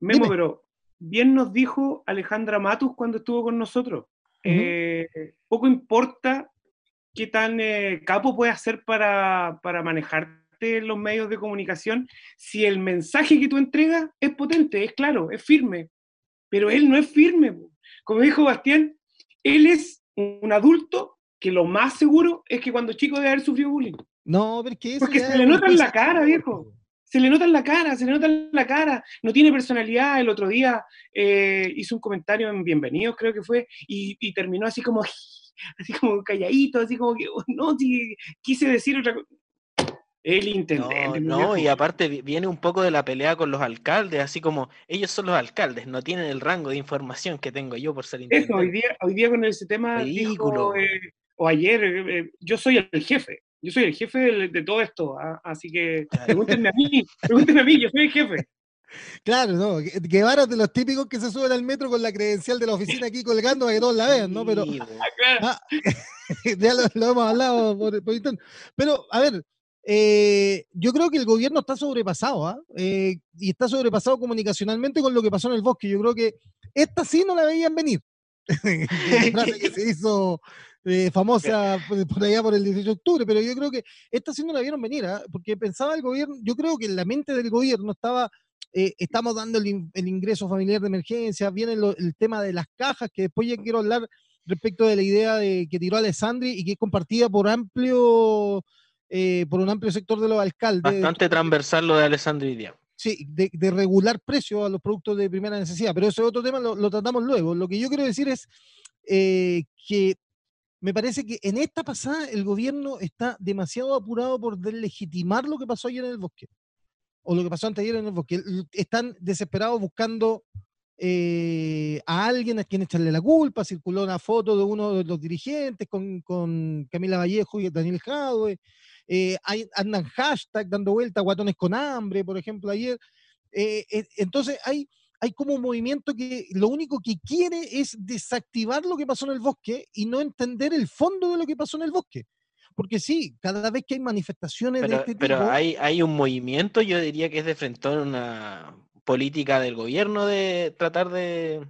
Memo, pero bien nos dijo Alejandra Matus cuando estuvo con nosotros. Eh, poco importa qué tan eh, capo puede hacer para, para manejarte los medios de comunicación si el mensaje que tú entregas es potente, es claro, es firme. Pero él no es firme. Como dijo Bastián, él es un adulto que lo más seguro es que cuando chico debe haber sufrido bullying.
No, porque,
porque se le nota en la cara, viejo. Se le nota en la cara, se le nota en la cara. No tiene personalidad. El otro día eh, hizo un comentario en Bienvenidos, creo que fue, y, terminó así como, *laughs* así como calladito, así como que, oh, no, quise decir otra cosa. El intendente.
No, no, y aparte viene un poco de la pelea con los alcaldes, así como ellos son los alcaldes, no tienen el rango de información que tengo yo por ser intendente.
Eso, hoy día, hoy día con ese tema Ridículo. Eh, o ayer, eh, eh, yo soy el jefe, yo soy el jefe de, todo esto, ¿ah? así que pregúntenme a mí, pregúntenme a mí, yo soy el jefe. *laughs*
Claro, no, Guevara de los típicos que se suben al metro con la credencial de la oficina aquí colgando para que todos la vean, ¿no? Pero ah, *laughs* ya lo, hemos hablado por, Pero, a ver, eh, yo creo que el gobierno está sobrepasado, ¿ah? y está sobrepasado comunicacionalmente con lo que pasó en el bosque. Yo creo que esta sí no la veían venir. *laughs* frase que se hizo eh, famosa *laughs* por allá por el 18 de octubre, pero yo creo que esta sí no la vieron venir, ¿ah? porque pensaba el gobierno, yo creo que en la mente del gobierno estaba, eh, estamos dando el, ingreso familiar de emergencia, viene el tema de las cajas, que después ya quiero hablar respecto de la idea de que tiró Alessandri y que es compartida por amplio, eh, por un amplio sector de los alcaldes.
Bastante transversal lo de Alessandri día.
Sí, de, regular precios a los productos de primera necesidad, pero ese otro tema lo, tratamos luego. Lo que yo quiero decir es que me parece que en esta pasada el gobierno está demasiado apurado por deslegitimar lo que pasó ayer en el bosque. O lo que pasó anteayer en el bosque. Están desesperados buscando eh, a alguien a quien echarle la culpa. Circuló una foto de uno de los dirigentes con, Camila Vallejo y Daniel Jadwe. Eh, andan hashtag dando vuelta, guatones con hambre, por ejemplo, ayer. Eh, entonces hay hay como un movimiento que lo único que quiere es desactivar lo que pasó en el bosque y no entender el fondo de lo que pasó en el bosque. Porque sí, cada vez que hay manifestaciones
pero,
de este
tipo... Pero hay, hay un movimiento, yo diría que es de frente a una política del gobierno de tratar de,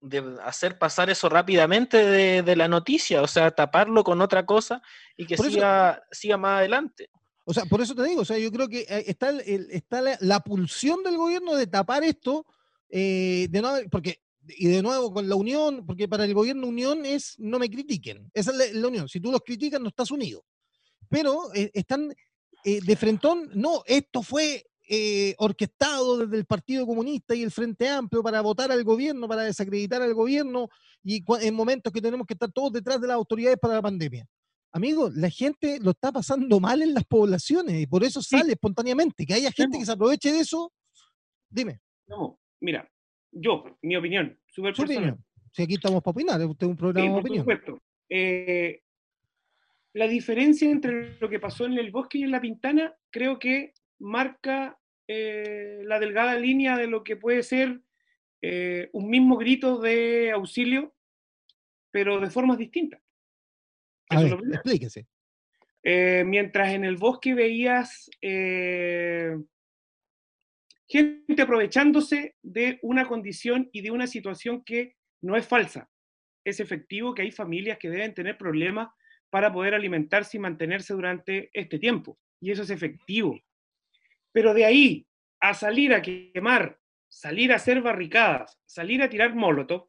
de hacer pasar eso rápidamente de, la noticia, o sea, taparlo con otra cosa y que siga, siga más adelante.
O sea, por eso te digo, o sea, yo creo que eh, está, está la, pulsión del gobierno de tapar esto, eh, de no, porque, y de nuevo con la unión, porque para el gobierno unión es no me critiquen, esa es la, unión, si tú los criticas no estás unido. Pero eh, están de frentón, no, esto fue orquestado desde el Partido Comunista y el Frente Amplio para votar al gobierno, para desacreditar al gobierno y en momentos que tenemos que estar todos detrás de las autoridades para la pandemia. Amigo, la gente lo está pasando mal en las poblaciones y por eso sale espontáneamente. Que haya gente que se aproveche de eso, dime.
No, mira, yo, mi opinión, súper personal.
Si aquí estamos para opinar, usted es un programa de opinión.
Supuesto. Eh, la diferencia entre lo que pasó en el bosque y en la pintana creo que marca eh, la delgada línea de lo que puede ser eh, un mismo grito de auxilio pero de formas distintas. Eso
ver, explíquese.
Eh, mientras en el bosque veías gente aprovechándose de una condición y de una situación que no es falsa. Es efectivo que hay familias que deben tener problemas para poder alimentarse y mantenerse durante este tiempo. Y eso es efectivo. Pero de ahí a salir a quemar, salir a hacer barricadas, salir a tirar molotov,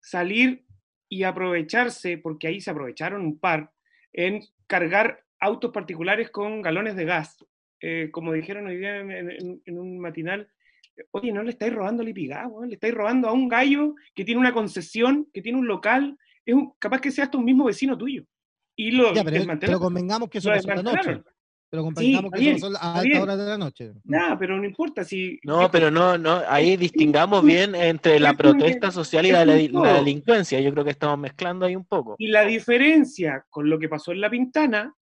salir y aprovecharse, porque ahí se aprovecharon un par, en cargar autos particulares con galones de gas. Eh, como dijeron hoy día en, en- en un matinal, oye, no le estáis robando a Lipigá, weón, le estáis robando a un gallo que tiene una concesión, que tiene un local, es un- capaz que sea hasta un mismo vecino tuyo. Y lo
Ya, pero, convengamos que eso
Lo
pasó la noche. Pero
está
que pasó a altas horas de la noche.
Ya, pero no importa si...
No, pero no, no, ahí distingamos bien entre la protesta social y la, delincuencia. Yo creo que estamos mezclando ahí un poco.
Y la diferencia con lo que pasó en La Pintana,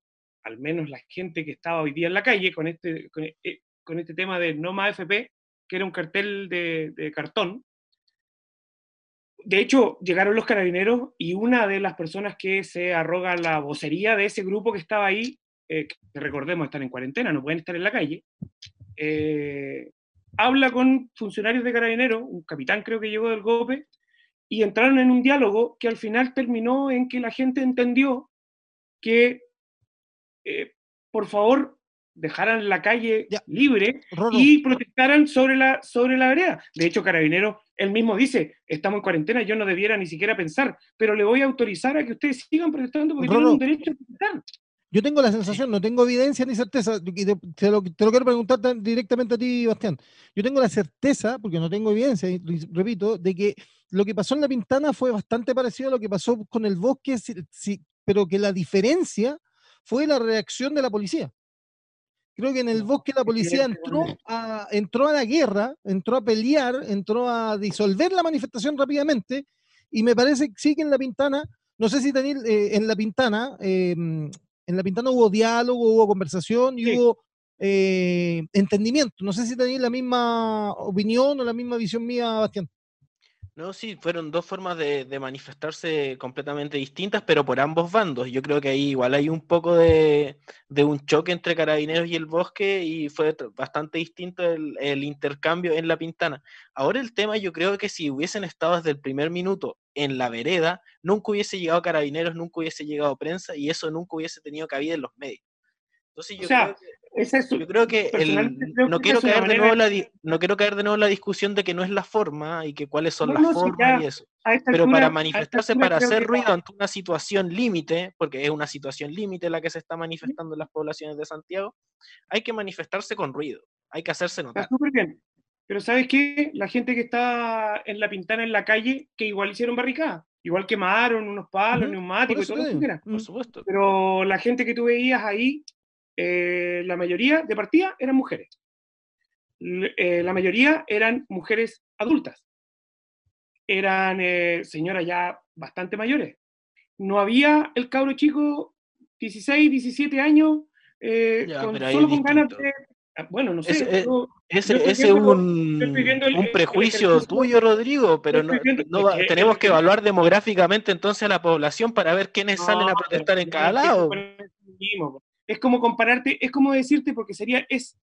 al menos la gente que estaba hoy día en la calle con este, con, eh, con este tema de No Más FP, que era un cartel de, de cartón, de hecho, llegaron los carabineros y una de las personas que se arroga la vocería de ese grupo que estaba ahí, eh, que recordemos están en cuarentena, no pueden estar en la calle, eh, habla con funcionarios de carabineros, un capitán creo que llegó del GOPE, y entraron en un diálogo que al final terminó en que la gente entendió que, eh, por favor, dejaran la calle
Ya.
libre y protestaran sobre la, sobre la vereda. De hecho, Carabinero, él mismo dice, estamos en cuarentena, yo no debiera ni siquiera pensar, pero le voy a autorizar a que ustedes sigan protestando porque tienen un derecho a protestar.
Yo tengo la sensación, no tengo evidencia ni certeza, y te, te lo, te lo quiero preguntar tan- directamente a ti, Bastián. Yo tengo la certeza, porque no tengo evidencia, y repito, de que lo que pasó en La Pintana fue bastante parecido a lo que pasó con el bosque, si- si- pero que la diferencia fue la reacción de la policía. Creo que en el bosque la policía entró a, entró a la guerra, entró a pelear, entró a disolver la manifestación rápidamente, y me parece que sí que en La Pintana, no sé si Daniel, eh, en La Pintana, eh, en La Pintana hubo diálogo, hubo conversación y
Sí.
hubo eh, entendimiento. No sé si tenéis la misma opinión o la misma visión mía, Bastián.
No, sí, fueron dos formas de, de manifestarse completamente distintas, pero por ambos bandos. Yo creo que ahí igual hay un poco de, de un choque entre carabineros y el bosque y fue bastante distinto el, el intercambio en la pintana. Ahora el tema, yo creo que si hubiesen estado desde el primer minuto en la vereda, nunca hubiese llegado carabineros, nunca hubiese llegado prensa y eso nunca hubiese tenido cabida en los medios. Entonces yo
O sea,
creo que
Esa es su-
yo creo que el-
personalmente creo
no
que
quiero caer de nuevo la no quiero caer de nuevo en la discusión de que no es la forma y que cuáles son
No,
las
no,
formas
ya,
y eso. Pero
altura-
para manifestarse, para hacer ruido ante una situación límite, porque es una situación límite la que se está manifestando en las poblaciones de Santiago, hay que manifestarse con ruido, hay que hacerse
Está
notar.
súper bien. Pero ¿sabes qué? La gente que está en la pintana en la calle, que igual hicieron barricadas, igual quemaron unos palos, neumáticos y todo lo que.
Por supuesto.
Pero la gente que tú veías ahí, eh, la mayoría de partida eran mujeres. Eh, la mayoría eran mujeres adultas. Eran eh, señoras ya bastante mayores. No había el cabro chico, 16, 17 años, eh,
Ya,
con- solo con ganas de... ah, Bueno, no sé.
Ese-
yo-
Ese,
Yo estoy
ese es
viendo-
un,
el-
un prejuicio
el
tuyo, Rodrigo, pero no,
estoy viendo-
no
es
va-
que-
tenemos
es
que
que-
evaluar demográficamente entonces a la población para ver quiénes salen a protestar en cada lado.
mismo. Es como compararte, es como decirte, porque sería, es,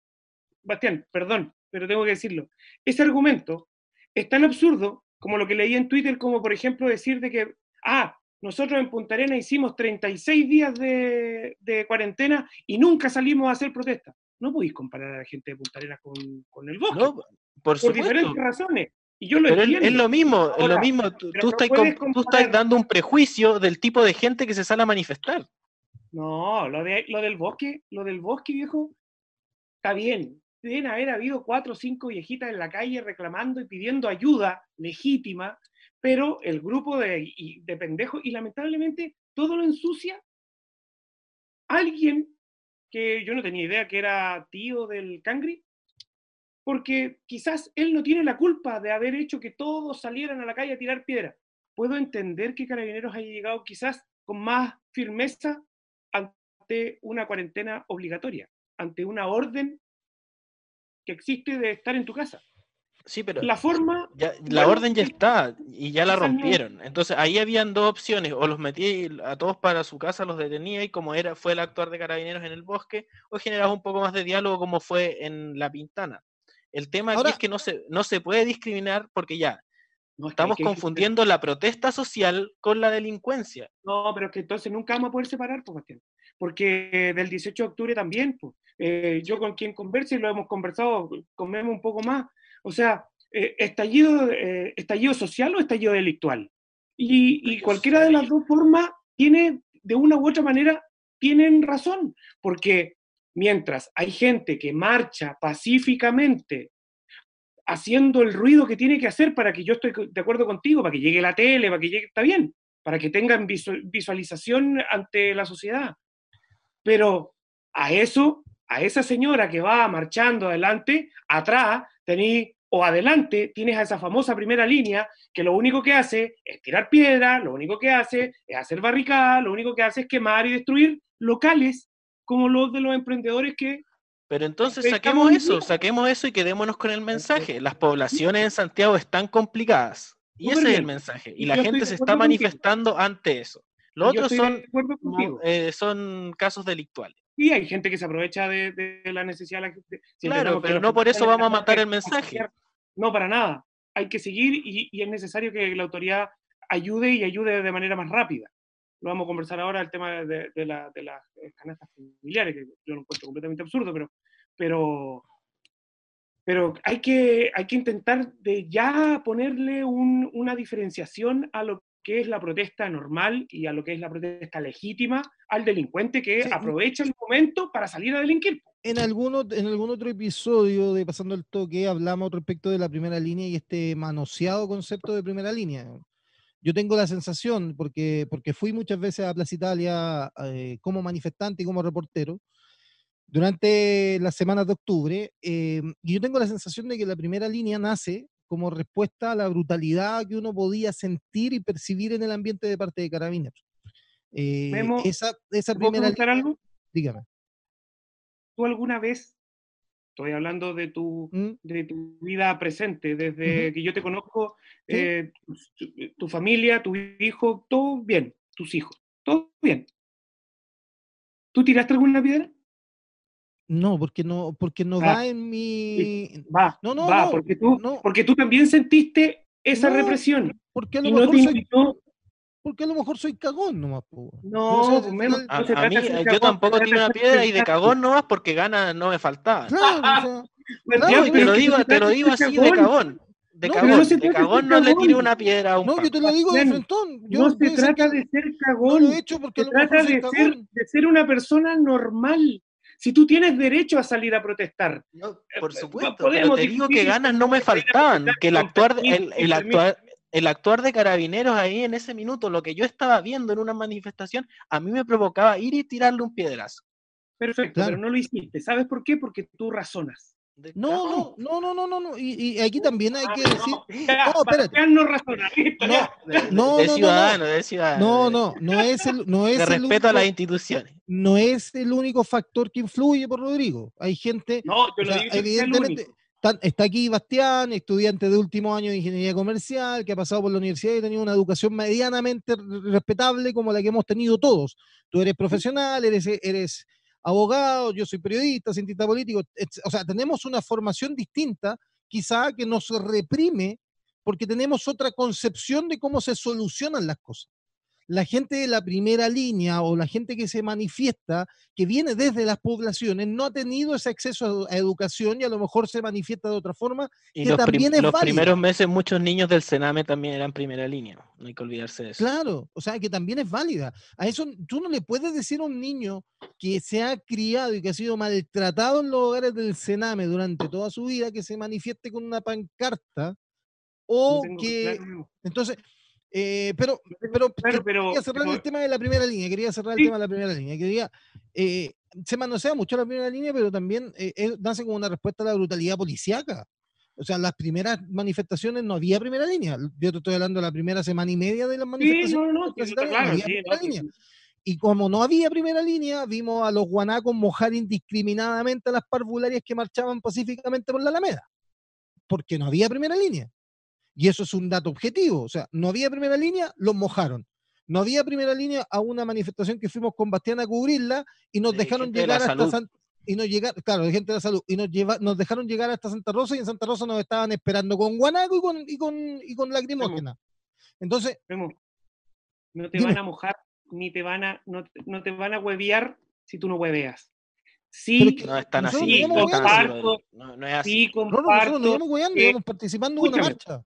Bastián, perdón, pero tengo que decirlo. Ese argumento es tan absurdo como lo que leí en Twitter, como por ejemplo decir de que, ah, nosotros en Punta Arenas hicimos 36 días de, de cuarentena y nunca salimos a hacer protesta. No podéis comparar a la gente de Punta Arenas con, con el bosque,
No, por
diferentes razones. Y yo lo
Pero es,
entiendo.
es lo mismo, es lo mismo. Tú,
pero
tú
no
estás, tú estás dando un prejuicio del tipo de gente que se sale a manifestar.
No, lo, de, lo del bosque, lo del bosque, viejo, está bien. Deben haber habido cuatro o cinco viejitas en la calle reclamando y pidiendo ayuda legítima, pero el grupo de, de pendejos, y lamentablemente todo lo ensucia alguien que yo no tenía idea que era tío del Cangri, porque quizás él no tiene la culpa de haber hecho que todos salieran a la calle a tirar piedra. Puedo entender que Carabineros haya llegado quizás con más firmeza ante una cuarentena obligatoria, ante una orden que existe de estar en tu casa.
Sí, pero
La forma,
ya- la
bueno,
orden ya está y ya la rompieron. Entonces ahí habían dos opciones, o los metí a todos para su casa, los detenía y como era fue el actuar de carabineros en el bosque, o generaba un poco más de diálogo como fue en La Pintana. El tema aquí
Ahora-
es que no se, no se puede discriminar porque ya
no, que
estamos
que-
confundiendo la protesta social con la delincuencia.
No, pero es que entonces nunca vamos a poder separar, pues, Bastián. Porque del 18 de octubre también, pues, eh, yo con quien converse, y lo hemos conversado, comemos un poco más. O sea, eh, estallido, eh, estallido social o estallido delictual. Y, cualquiera de las dos formas tiene, de una u otra manera, tienen razón. Porque mientras hay gente que marcha pacíficamente haciendo el ruido que tiene que hacer para que yo estoy de acuerdo contigo, para que llegue la tele, para que llegue, está bien, para que tengan visu- visualización ante la sociedad. Pero a eso, a esa señora que va marchando adelante, atrás tení, o adelante tienes a esa famosa primera línea que lo único que hace es tirar piedra, lo único que hace es hacer barricadas, lo único que hace es quemar y destruir locales como los de los emprendedores que
Pero entonces saquemos eso, saquemos eso y quedémonos con el mensaje. Las poblaciones en Santiago están complicadas. Y
Súper
ese es el mensaje.
Y
Y la gente se está manifestando ante eso. Los otros son,
de
eh, son casos delictuales.
Y hay gente que se aprovecha de, de la necesidad de la gente. Si
Claro, pero no por eso vamos a matar el mensaje.
No, para nada. Hay que seguir y, y es necesario que la autoridad ayude y ayude de manera más rápida. Lo vamos a conversar ahora, el tema de, de la- de las eh, canastas familiares, que yo lo encuentro completamente absurdo, pero, pero, pero hay, que, hay que intentar de ya ponerle un- una diferenciación a lo que es la protesta normal y a lo que es la protesta legítima al delincuente que
Sí.
aprovecha el momento para salir a delinquir.
En algún, ot- en algún otro episodio de Pasando el Toque hablamos respecto de la primera línea y este manoseado concepto de primera línea. Yo tengo la sensación, porque, porque fui muchas veces a Plaza Italia eh, como manifestante y como reportero, durante las semanas de octubre, eh, y yo tengo la sensación de que la primera línea nace como respuesta a la brutalidad que uno podía sentir y percibir en el ambiente de parte de Carabineros. Eh,
Memo,
esa, esa
¿Te puedo
primera
algo?
dígame.
¿Tú alguna vez, estoy hablando de tu,
¿Mm?
de tu vida presente, desde que yo te conozco,
Sí.
eh, tu, tu familia, tu hijo, todo bien, tus hijos, todo bien. ¿Tú tiraste alguna piedra?
No, porque no, porque no
Ah,
va en mi.
Va,
No, no,
va,
no,
porque, tú,
no.
porque tú también sentiste esa
No,
represión
Porque a lo
y no
mejor
te
soy,
invitó.
porque a lo mejor soy cagón nomás. po.
No,
O sea,
pues, Memo,
al-
A,
No se
a mí, yo
cagón,
tampoco
se
tiré una piedra y de cagón nomás porque ganas no me faltaban.
Claro, o sea, *laughs*
Bastián,
Claro,
Y te
pero
lo digo, te lo digo así de cagón. De
No,
cagón.
no
de cagón no le tiré una piedra a un
no,
pan.
yo te lo digo de frentón. Yo
No se trata de ser
no
cagón.
lo he hecho porque
Se trata de ser, de ser una persona normal. Si tú tienes derecho a salir a protestar,
No, por
eh,
supuesto, pero te digo que ganas no me faltaban, que el actuar, el, el actuar, el actuar de carabineros ahí en ese minuto, lo que yo estaba viendo en una manifestación, a mí me provocaba ir y tirarle un piedrazo.
perfecto,
Claro.
pero no lo hiciste. ¿Sabes por qué? Porque tú razonas.
No, no, no, no, no, no, no. Y, y aquí también hay que
Ah,
decir.
no,
espérate.
No
No, No, no, no, no.
ciudadano, de ciudadano.
No,
de-
no, no es el, no es
De
el
respeto a las instituciones.
No es el único factor que influye por Rodrigo. Hay gente,
No, yo
o
lo
sea,
digo que sea el
evidentemente,
único.
está aquí Bastián, estudiante de último año de ingeniería comercial, que ha pasado por la universidad y ha tenido una educación medianamente respetable como la que hemos tenido todos. Tú eres profesional, eres, eres abogado, yo soy periodista, cientista político, o sea, tenemos una formación distinta, quizá que nos reprime porque tenemos otra concepción de cómo se solucionan las cosas la gente de la primera línea o la gente que se manifiesta, que viene desde las poblaciones, no ha tenido ese acceso a, educación y a lo mejor se manifiesta de otra forma.
Y
que
los,
también es
los
válida.
primeros meses muchos niños del Sename también eran primera línea. No hay que olvidarse de eso.
Claro, o sea, que también es válida. A eso tú no le puedes decir a un niño que se ha criado y que ha sido maltratado en los hogares del Sename durante toda su vida que se manifieste con una pancarta o
tengo
que...
claro,
Entonces, eh, pero, pero,
claro,
que-
pero-
quería cerrar
pero-
el tema de la primera línea, quería cerrar el
Sí.
tema de la primera línea, quería, eh, se manosea mucho la primera línea, pero también eh, nace como una respuesta a la brutalidad policíaca. O sea, en las primeras manifestaciones no había primera línea. Yo te estoy hablando de la primera semana y media de las
Sí,
manifestaciones.
no, no, sí,
no había primera línea. Y como no había primera línea, vimos a los guanacos mojar indiscriminadamente a las parvularias que marchaban pacíficamente por la Alameda. porque no había primera línea. Y eso es un dato objetivo. O sea, no había primera línea, los mojaron. No había primera línea a una manifestación que fuimos con Bastián a cubrirla y nos
De
dejaron
de
llegar
la
hasta. San- y nos llegar, claro, de gente de la salud, y nos lleva, nos dejaron llegar hasta Santa Rosa y en Santa Rosa nos estaban esperando con guanaco y con, y con, y con lacrimógena. Entonces,
Memo, no te
Dime.
van a mojar, ni te van a, no, te- no te van a huevear si tú no hueveas. Sí,
No es tan
Nosotros
así.
no
no así,
comparto-.
No, no es así.
sí
no, no, nosotros
comparto,
nos íbamos guiando,
que-
íbamos participando en una
escúchame.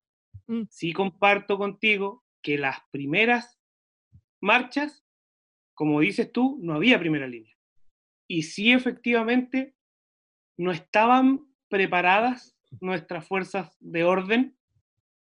Marcha.
sí comparto contigo que las primeras marchas, como dices tú, no había primera línea. Y sí, efectivamente, no estaban preparadas nuestras fuerzas de orden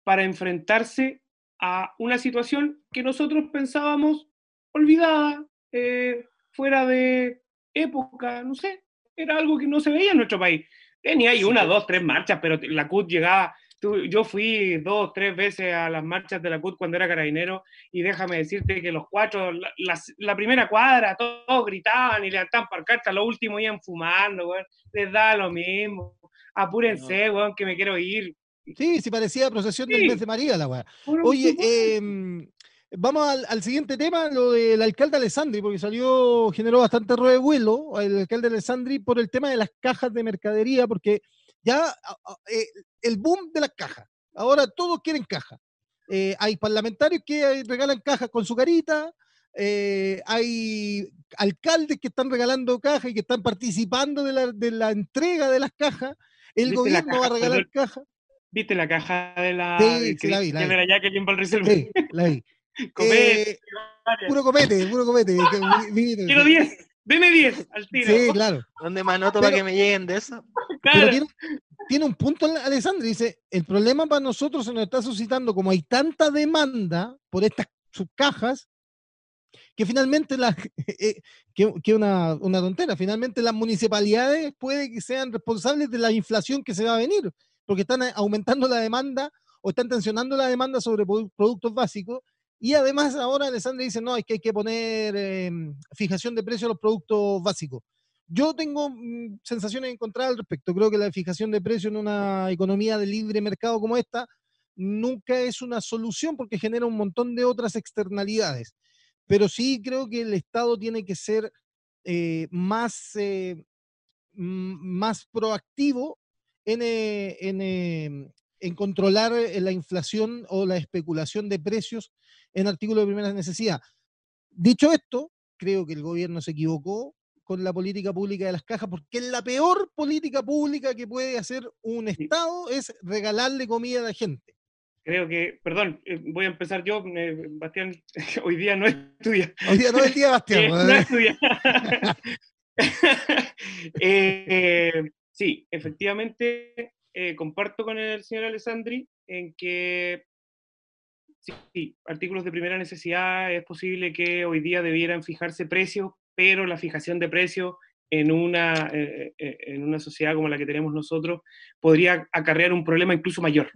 para enfrentarse a una situación que nosotros pensábamos olvidada, eh, fuera de época, no sé, era algo que no se veía en nuestro país. Tenía ahí
Sí,
una,
pero-
dos, tres marchas, pero la CUT llegaba, tú- yo fui dos, tres veces a las marchas de la CUT cuando era carabinero y déjame decirte que los cuatro, la, la primera cuadra, todos gritaban y levantaban pancartas, los últimos iban fumando, weón, les da lo mismo. Apúrense, weón, que me quiero ir.
Sí, sí parecía procesión del
Sí.
mes de María la weá. Oye, em, vamos al, al siguiente tema, lo del alcalde Alessandri, porque salió, generó bastante revuelo el alcalde Alessandri por el tema de las cajas de mercadería, porque ya eh, el boom de las cajas. Ahora todos quieren caja. Eh, hay parlamentarios que regalan cajas con su carita, eh, hay alcaldes que están regalando cajas y que están participando de la, de la entrega de las cajas. El
¿Viste la
gobierno va a regalar cajas.
¿Viste la caja de la.
Sí, sí, la vi, la vi.
de la Jacqueline Valreserva?
Sí, la vi. *laughs*
Copete,
Eh, puro copete, puro que *laughs* vi-
Quiero 10, deme 10 al tiro.
Sí, claro.
¿Dónde me anoto
Pero-
para que me lleguen de eso?
Pero
Claro.
tiene, tiene un punto, Alessandro. Dice: el problema para nosotros se nos está suscitando, como hay tanta demanda por estas sus cajas, que finalmente las. *laughs* eh, que, que una, una tontera. Finalmente las municipalidades puede que sean responsables de la inflación que se va a venir, porque están eh, aumentando la demanda o están tensionando la demanda sobre produ- productos básicos. Y además ahora Alessandra dice, no, es que hay que poner eh, fijación de precio a los productos básicos. Yo tengo mm, sensaciones encontradas al respecto. Creo que la fijación de precio en una economía de libre mercado como esta nunca es una solución porque genera un montón de otras externalidades. Pero sí creo que el Estado tiene que ser eh, más, eh, más proactivo en, eh, en, eh, en controlar eh, la inflación o la especulación de precios en artículos de primera necesidad. Dicho esto, creo que el gobierno se equivocó con la política pública de las cajas, porque la peor política pública que puede hacer un. Estado es regalarle comida a la gente.
Creo que, perdón, eh, voy a empezar yo, eh, Bastián, hoy día no estudia.
Hoy día no es día de *laughs* Bastián,
Eh, no estudia. *laughs* *laughs* Eh, sí, efectivamente, eh, comparto con el señor Alessandri en que sí, artículos de primera necesidad es posible que hoy día debieran fijarse precios, pero la fijación de precios en una, eh, eh, en una sociedad como la que tenemos nosotros podría acarrear un problema incluso mayor.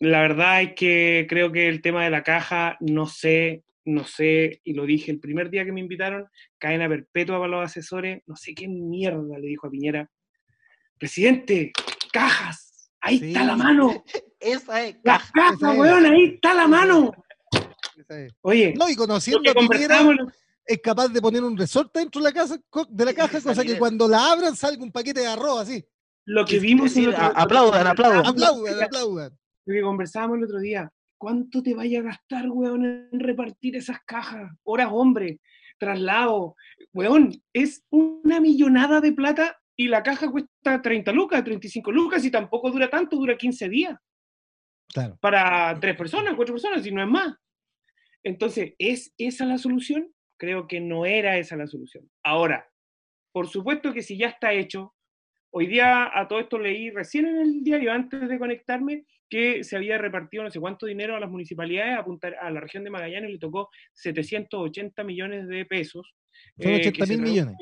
La verdad es que creo que el tema de la caja, no sé, no sé, y lo dije el primer día que me invitaron, cadena perpetua para los asesores, no sé qué mierda le dijo a Piñera. Presidente, cajas, ahí
Sí.
está la mano, *laughs*
Esa es
la
caja.
Esa es.
weón, ahí está la mano.
Esa es.
Oye,
No, y
lo
conociendo
que
a Piñera, es capaz de poner un resorte dentro de la, casa, de la
Sí,
caja, cosa que cuando la abran salga un paquete de arroz así.
lo que vimos el
decir,
otro-
aplaudan, aplaudan.
Aplaudan, aplaudan.
lo que conversábamos el otro día. ¿Cuánto te vaya a gastar, weón, en repartir esas cajas? Horas, hombre, traslado. Weón, es una millonada de plata y la caja cuesta 30 lucas, 35 lucas y tampoco dura tanto, dura 15 días
Claro.
para tres personas, cuatro personas, si no es más. Entonces, ¿es esa la solución? Creo que no era esa la solución. Ahora, por supuesto que si ya está hecho, hoy día a todo esto leí recién en el diario, antes de conectarme, que se había repartido no sé cuánto dinero a las municipalidades, a, Punta- a la región de Magallanes le tocó 780 millones de pesos.
Son
eh,
80
que se
mil millones.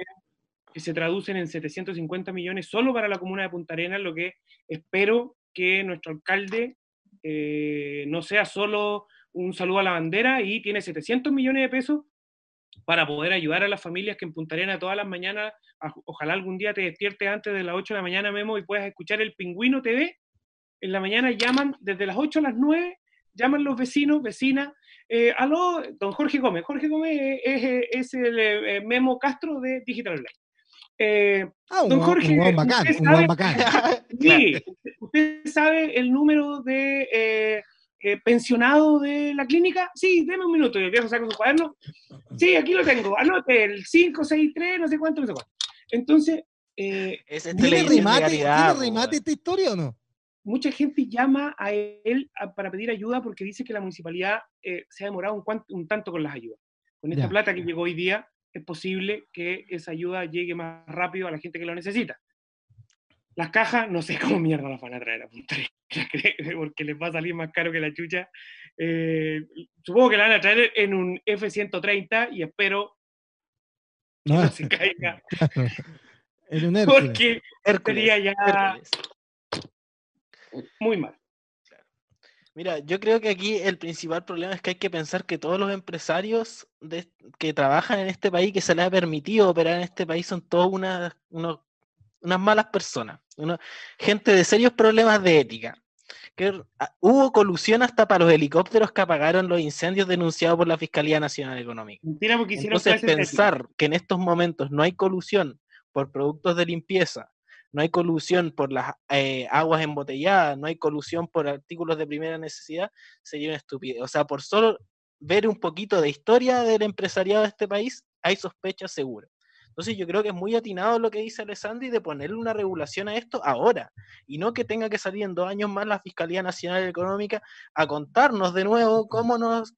Que se traducen en 750 millones solo para la comuna de Punta Arenas, lo que espero que nuestro alcalde eh, no sea solo un saludo a la bandera y tiene 700 millones de pesos para poder ayudar a las familias que en Punta Arena todas las mañanas, ojalá algún día te despiertes antes de las 8 de la mañana, Memo, y puedas escuchar el Pingüino TV. En la mañana llaman desde las 8 a las 9, llaman los vecinos, vecinas, eh, aló, don Jorge Gómez. Jorge Gómez es, el eh, Memo Castro de Digital Online.
Eh, ah, un, don Jorge, un bacán, un *laughs* bacán.
sí, *laughs* usted sabe el número de eh, eh, pensionado de la clínica? Sí, deme un minuto. Y el viejo saca su cuaderno. Sí, aquí lo tengo. Anote el 563, no sé cuánto, no sé cuánto. Entonces. Eh,
¿Tiene, remate, ¿Tiene remate esta historia o no?
Mucha gente llama a él para pedir ayuda porque dice que la municipalidad eh, se ha demorado un, un, tanto con las ayudas. Con esta plata que llegó hoy día, es posible que esa ayuda llegue más rápido a la gente que lo necesita. Las cajas, no sé *laughs* cómo mierda las van a traer a Punta *laughs* porque les va a salir más caro que la chucha. Eh, supongo que la van a traer en un F-130 y espero que no, se caiga. *laughs*
en un
Porque sería ya muy mal.
Mira, yo creo que aquí el principal problema es que hay que pensar que todos los empresarios que trabajan en este país, que se les ha permitido operar en este país, son todos unos unas malas personas, gente de serios problemas de ética. Que, ah, hubo colusión hasta para los helicópteros que apagaron los incendios denunciados por la Fiscalía Nacional Económica. Entonces, pensar que en estos momentos no hay colusión por productos de limpieza, no hay colusión por las eh, aguas embotelladas, no hay colusión por artículos de primera necesidad, sería una estupidez. O sea, por solo ver un poquito de historia del empresariado de este país, hay sospechas seguras. Entonces yo creo que es muy atinado lo que dice Alessandri de ponerle una regulación a esto ahora y no que tenga que salir en dos años más la Fiscalía Nacional Económica a contarnos de nuevo cómo nos,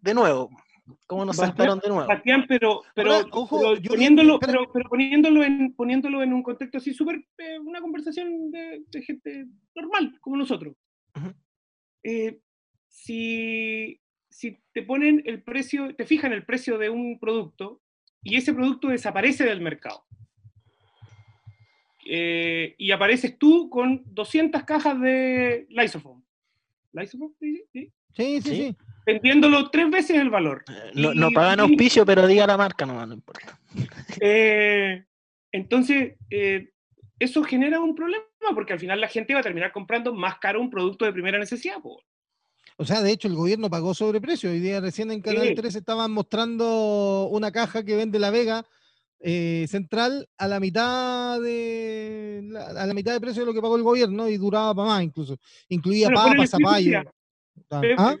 de nuevo, cómo nos saltaron de nuevo.
pero, pero, poniéndolo, pero, poniéndolo, en, poniéndolo en un contexto así súper, eh, una conversación de, gente normal, como nosotros. Eh, si, si te ponen el precio, te fijan el precio de un producto y ese producto desaparece del mercado. Eh, y apareces tú con 200 cajas de Lysofon. ¿Lysofon?
¿Sí? Sí, sí, sí.
Vendiéndolo tres veces el valor.
Eh, no, no, pagan auspicio, pero diga la marca, no, no importa.
Eh, entonces, eso genera un problema porque al final la gente va a terminar comprando más caro un producto de primera necesidad.
O sea, de hecho, el gobierno pagó sobreprecio. Hoy día recién en Canal 3 estaban mostrando una caja que vende La Vega eh, Central a la mitad de a la mitad de precio de lo que pagó el gobierno y duraba para más incluso. Incluía papas, zapallo.
¿Ah?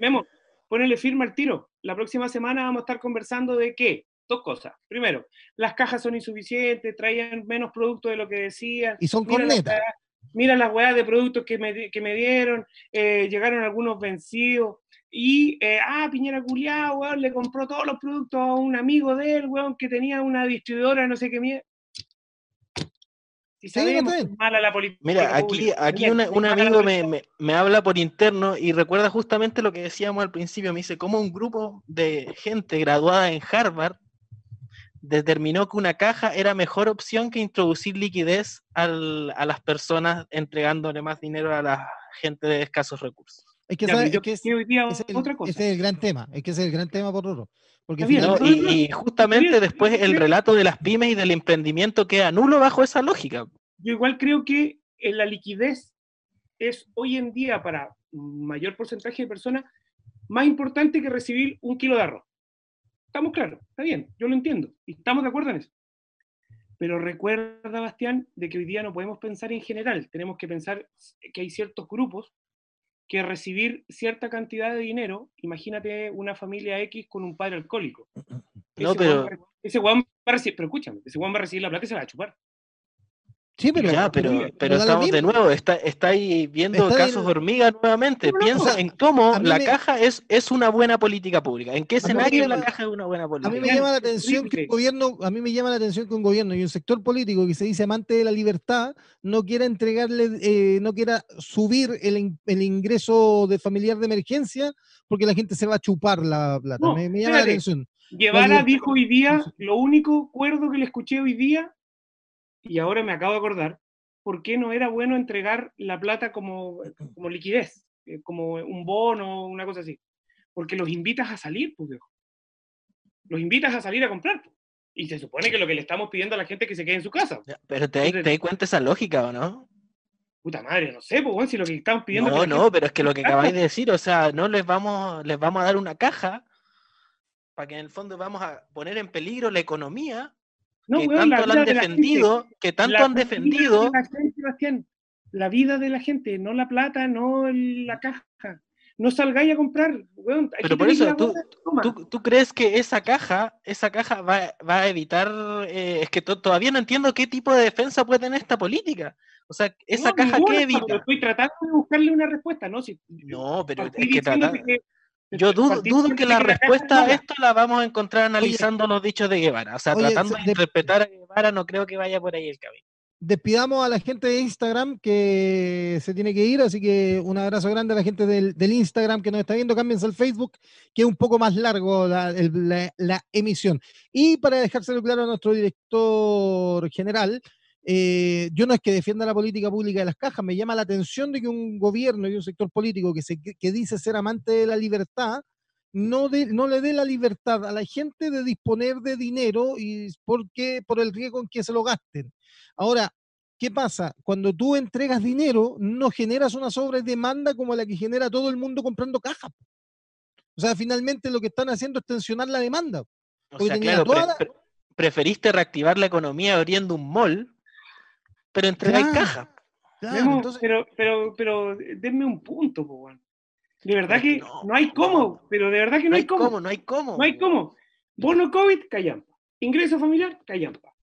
Ponele firma al tiro. La próxima semana vamos a estar conversando de qué. Dos cosas. Primero, las cajas son insuficientes, traían menos producto de lo que decían.
Y son cornetas
mira las weas de productos que me, que me dieron, eh, llegaron algunos vencidos, y, eh, ah, Piñera Culiao, weón, le compró todos los productos a un amigo de él, weón, que tenía una distribuidora, no sé qué mierda.
Si sabemos mala la política. Mira, aquí, aquí un amigo me, me, habla por interno y recuerda justamente lo que decíamos al principio. Me dice, como un grupo de gente graduada en Harvard determinó que una caja era mejor opción que introducir liquidez al, a las personas entregándole más dinero a la gente de escasos recursos.
Es que, es, que es, otra cosa. ese es el gran tema, es que ese es el gran tema por Roro.
Porque y, justamente después el relato de las pymes y del emprendimiento queda nulo bajo esa lógica.
Yo igual creo que la liquidez es hoy en día para mayor porcentaje de personas más importante que recibir un kilo de arroz. Estamos claros, está bien, yo lo entiendo, y estamos de acuerdo en eso. Pero recuerda, Bastián, de que hoy día no podemos pensar en general, tenemos que pensar que hay ciertos grupos que recibir cierta cantidad de dinero, imagínate una familia X con un padre alcohólico.
No, pero...
ese va a recibir, pero escúchame, ese guan va a recibir la plata y se la va a chupar.
Sí, pero, ya, pero, pero, estamos de nuevo, está, está ahí viendo casos de hormiga nuevamente. Piensa en cómo la caja es, es una buena política pública. ¿En qué escenario la caja es una buena política?
A mí me llama la atención que un gobierno, a mí me llama la atención que un gobierno y un sector político que se dice amante de la libertad no quiera entregarle, eh, no quiera subir el, el, ingreso de familiar de emergencia porque la gente se va a chupar la plata. me, llama la atención.
Guevara dijo hoy día, lo único cuerdo que le escuché hoy día y ahora me acabo de acordar, ¿por qué no era bueno entregar la plata como, como liquidez, eh, como un bono, una cosa así? Porque los invitas a salir, pues viejo. los invitas a salir a comprar. Y se supone que lo que le estamos pidiendo a la gente es que se quede en su casa.
Pero te, te das cuenta esa lógica, ¿o no?
Puta madre, no sé, pues, si lo que estamos pidiendo...
No, no, pero es que lo que acabáis de *laughs* decir, o sea, no les vamos, les vamos a dar una caja para que en el fondo vamos a poner en peligro la economía que tanto han defendido, que tanto han defendido.
la vida de la gente, no la plata, no la caja. No salgáis a comprar.
Pero por eso, ¿tú, tú, crees que esa caja, esa caja va, va a evitar, eh, es que todavía no entiendo qué tipo de defensa puede tener esta política. O sea, esa caja qué evita.
Estoy tratando de buscarle una respuesta, ¿no? Si,
no, pero es que, que yo dudo, que la respuesta a esto la vamos a encontrar analizando los dichos de Guevara. O sea, tratando de, interpretar a Guevara, no creo que vaya por ahí el camino.
Despidamos a la gente de Instagram que se tiene que ir, así que un abrazo grande a la gente del, Instagram que nos está viendo. Cámbiense al Facebook, que es un poco más largo la, la emisión. Y para dejárselo claro a nuestro director general, eh, yo no es que defienda la política pública de las cajas, me llama la atención de que un gobierno y un sector político que, se, que dice ser amante de la libertad, no, no le dé la libertad a la gente de disponer de dinero y porque, por el riesgo en que se lo gasten. Ahora, ¿qué pasa? Cuando tú entregas dinero, no generas una sobredemanda como la que genera todo el mundo comprando cajas. O sea, finalmente lo que están haciendo es tensionar la demanda.
O sea, claro, preferiste reactivar la economía abriendo un mall pero entregáis caja.
pero, pero, pero denme un punto, po, De verdad que, no, hay cómo, pero de verdad que no, hay cómo.
No hay cómo.
No hay cómo. Bono COVID, callampa. Ingreso familiar, callampa.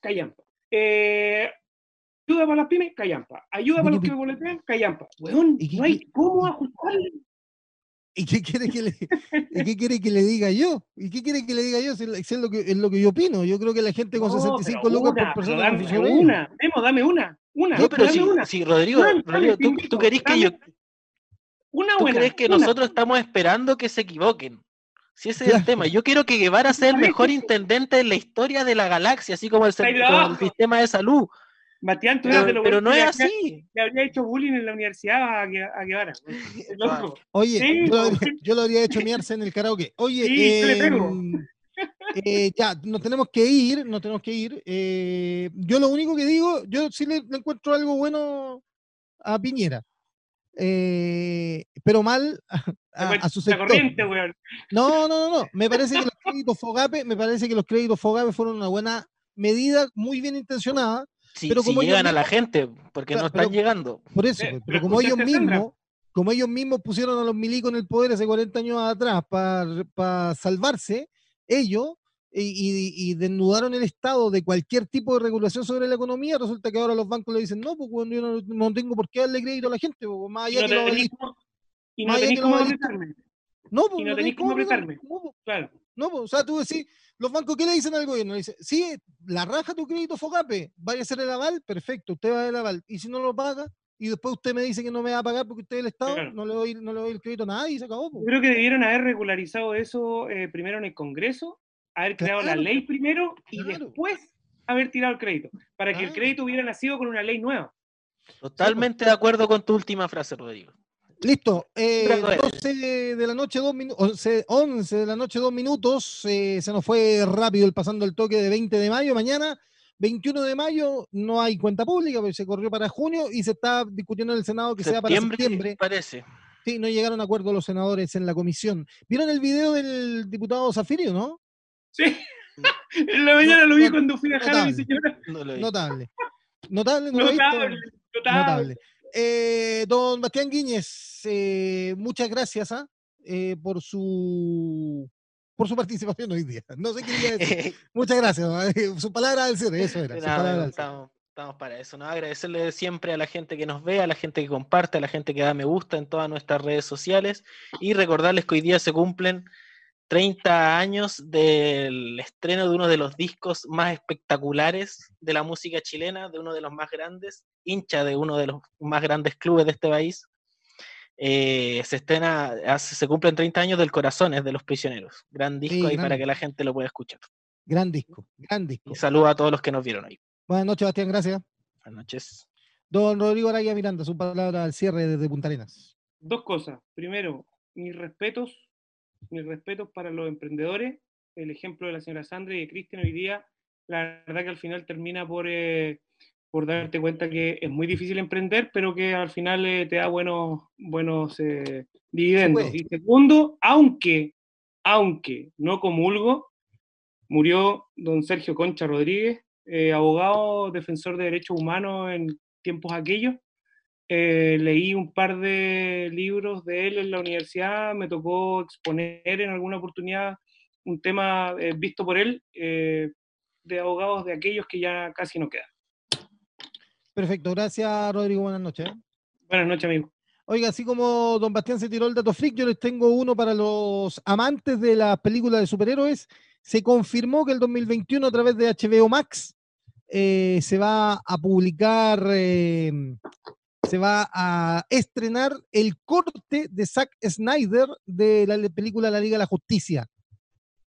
Callampa. Eh, ayuda para las pymes, callampa. Ayuda para los que boletean, callampa. Weón, no hay cómo ajustarle.
¿Y qué quiere que le, qué quiere que le diga yo? ¿Y qué quiere que le diga yo? Es, lo que, es lo que yo opino. Yo creo que la gente con 65 lucas por persona.
Dame una, Memo, dame una. Una.
No, pero si, una. si, Rodrigo, Rodrigo tú, tú querés que yo.
Una
¿Tú crees que nosotros estamos esperando que se equivoquen? Si ese es el tema. Yo quiero que Guevara sea el mejor intendente en la historia de la galaxia, así como el, como el sistema de salud.
Matías, tú
pero, pero no es así.
Le habría hecho bullying en la universidad a, Guevara. *laughs*
Oye, yo, lo habría hecho miarse en el karaoke. Oye, em, *laughs* eh, ya, nos tenemos que ir, nos tenemos que ir. Eh, yo lo único que digo, yo sí le, encuentro algo bueno a Piñera. Eh, pero mal a, su sector. No, no, no, no. Me parece que los créditos Fogape, me parece que los créditos Fogape fueron una buena medida, muy bien intencionada
pero como llegan a la gente, porque no están llegando.
Por eso, eh, pero, como ellos mismos, como ellos mismos pusieron a los milicos en el poder hace 40 años atrás para salvarse, ellos y, desnudaron el Estado de cualquier tipo de regulación sobre la economía, resulta que ahora los bancos le dicen, no, pues yo no, tengo por qué darle crédito a la gente, pues, más allá
que
lo
Y no tenéis cómo apretarme.
No, pues,
y no tenéis cómo apretarme.
Claro. No, pues, o sea, tú decís, los bancos, ¿qué le dicen al gobierno? Le dicen, sí, la raja tu crédito FOGAPE, vaya a ser el aval, perfecto, usted va a el aval. Y si no lo paga, y después usted me dice que no me va a pagar porque usted es el Estado, no, le doy, no le doy el crédito a nadie y se acabó.
Yo creo que debieron haber regularizado eso eh, primero en el Congreso, haber creado la ley primero y después haber tirado el crédito, para que el crédito hubiera nacido con una ley nueva.
Totalmente de acuerdo con tu última frase, Rodrigo.
Listo, eh, 12 de la noche, dos minutos, 11 de la noche, dos minutos, eh, se nos fue rápido el pasando el toque de 20 de mayo, mañana 21 de mayo no hay cuenta pública, porque se corrió para junio y se está discutiendo en el Senado que sea para septiembre.
Parece.
Sí, no llegaron a acuerdo los senadores en la comisión. ¿Vieron el video del diputado Zafirio, no?
Sí, *laughs* en la mañana lo vi cuando fui a dejar a mi señora.
Notable. Notable, notable, notable. Eh, don Bastián Guiñez, eh, muchas gracias ¿ah? eh, por su por su participación hoy día. No sé qué decir. *laughs* muchas gracias. *laughs* Su palabra del cierre, eso era.
estamos, para eso, ¿no? Agradecerle siempre a la gente que nos ve, a la gente que comparte, a la gente que da me gusta en todas nuestras redes sociales y recordarles que hoy día se cumplen 30 años del estreno de uno de los discos más espectaculares de la música chilena, de uno de los más grandes, hincha de uno de los más grandes clubes de este país. Eh, se estrena, se cumplen 30 años del Corazones de los Prisioneros. Gran disco ahí para que la gente lo pueda escuchar.
Gran disco, gran disco.
Y saludo a todos los que nos vieron ahí.
Buenas noches, Bastián, gracias.
Buenas noches.
Don Rodrigo Araya Miranda, su palabra al cierre desde Punta Arenas.
Dos cosas. Primero, mis respetos mis respetos para los emprendedores. El ejemplo de la señora Sandra y de Cristian hoy día, la verdad que al final termina por, eh, por darte cuenta que es muy difícil emprender, pero que al final eh, te da buenos, buenos eh, dividendos. Y segundo, aunque, aunque no comulgo, murió don Sergio Concha Rodríguez, abogado defensor de derechos humanos en tiempos aquellos, eh, leí un par de libros de él en la universidad, me tocó exponer en alguna oportunidad un tema eh, visto por él eh, de abogados de aquellos que ya casi no quedan.
Perfecto, gracias Rodrigo, buenas noches.
Buenas noches, amigo.
Oiga, así como Don Bastián se tiró el dato freak, yo les tengo uno para los amantes de las películas de superhéroes. Se confirmó que el 2021 a través de HBO Max se va a publicar se va a estrenar el corte de Zack Snyder de la película La Liga de la Justicia.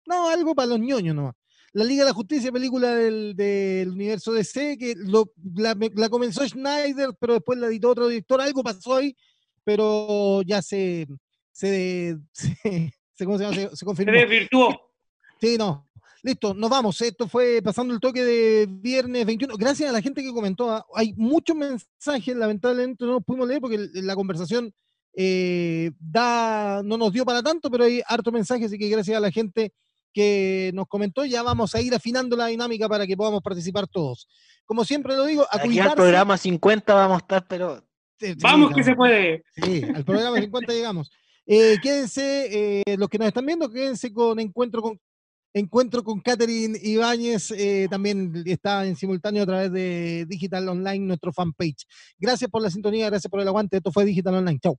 No, algo para los ñoños nomás. La Liga de la Justicia, película del, del universo DC, que lo, la, comenzó Snyder, pero después la editó otro director. Algo pasó ahí, pero ya se, se, se, *laughs* se, ¿cómo se, llama? se, se confirmó.
Se desvirtuó.
Sí, no. Listo, nos vamos. Esto fue pasando el toque de viernes 21. Gracias a la gente que comentó. ¿ah? Hay muchos mensajes, lamentablemente no los pudimos leer porque la conversación eh, da, no nos dio para tanto, pero hay harto mensajes, así que gracias a la gente que nos comentó, ya vamos a ir afinando la dinámica para que podamos participar todos. Como siempre lo digo,
a Aquí al programa 50 vamos a estar, pero...
vamos que se puede.
Sí, al programa 50 llegamos. Eh, quédense, eh, los que nos están viendo, quédense con Encuentro con encuentro con Catherine Ibáñez, eh, también está en simultáneo a través de Digital Online, nuestro fanpage. Gracias por la sintonía, gracias por el aguante. Esto fue Digital Online. Chao.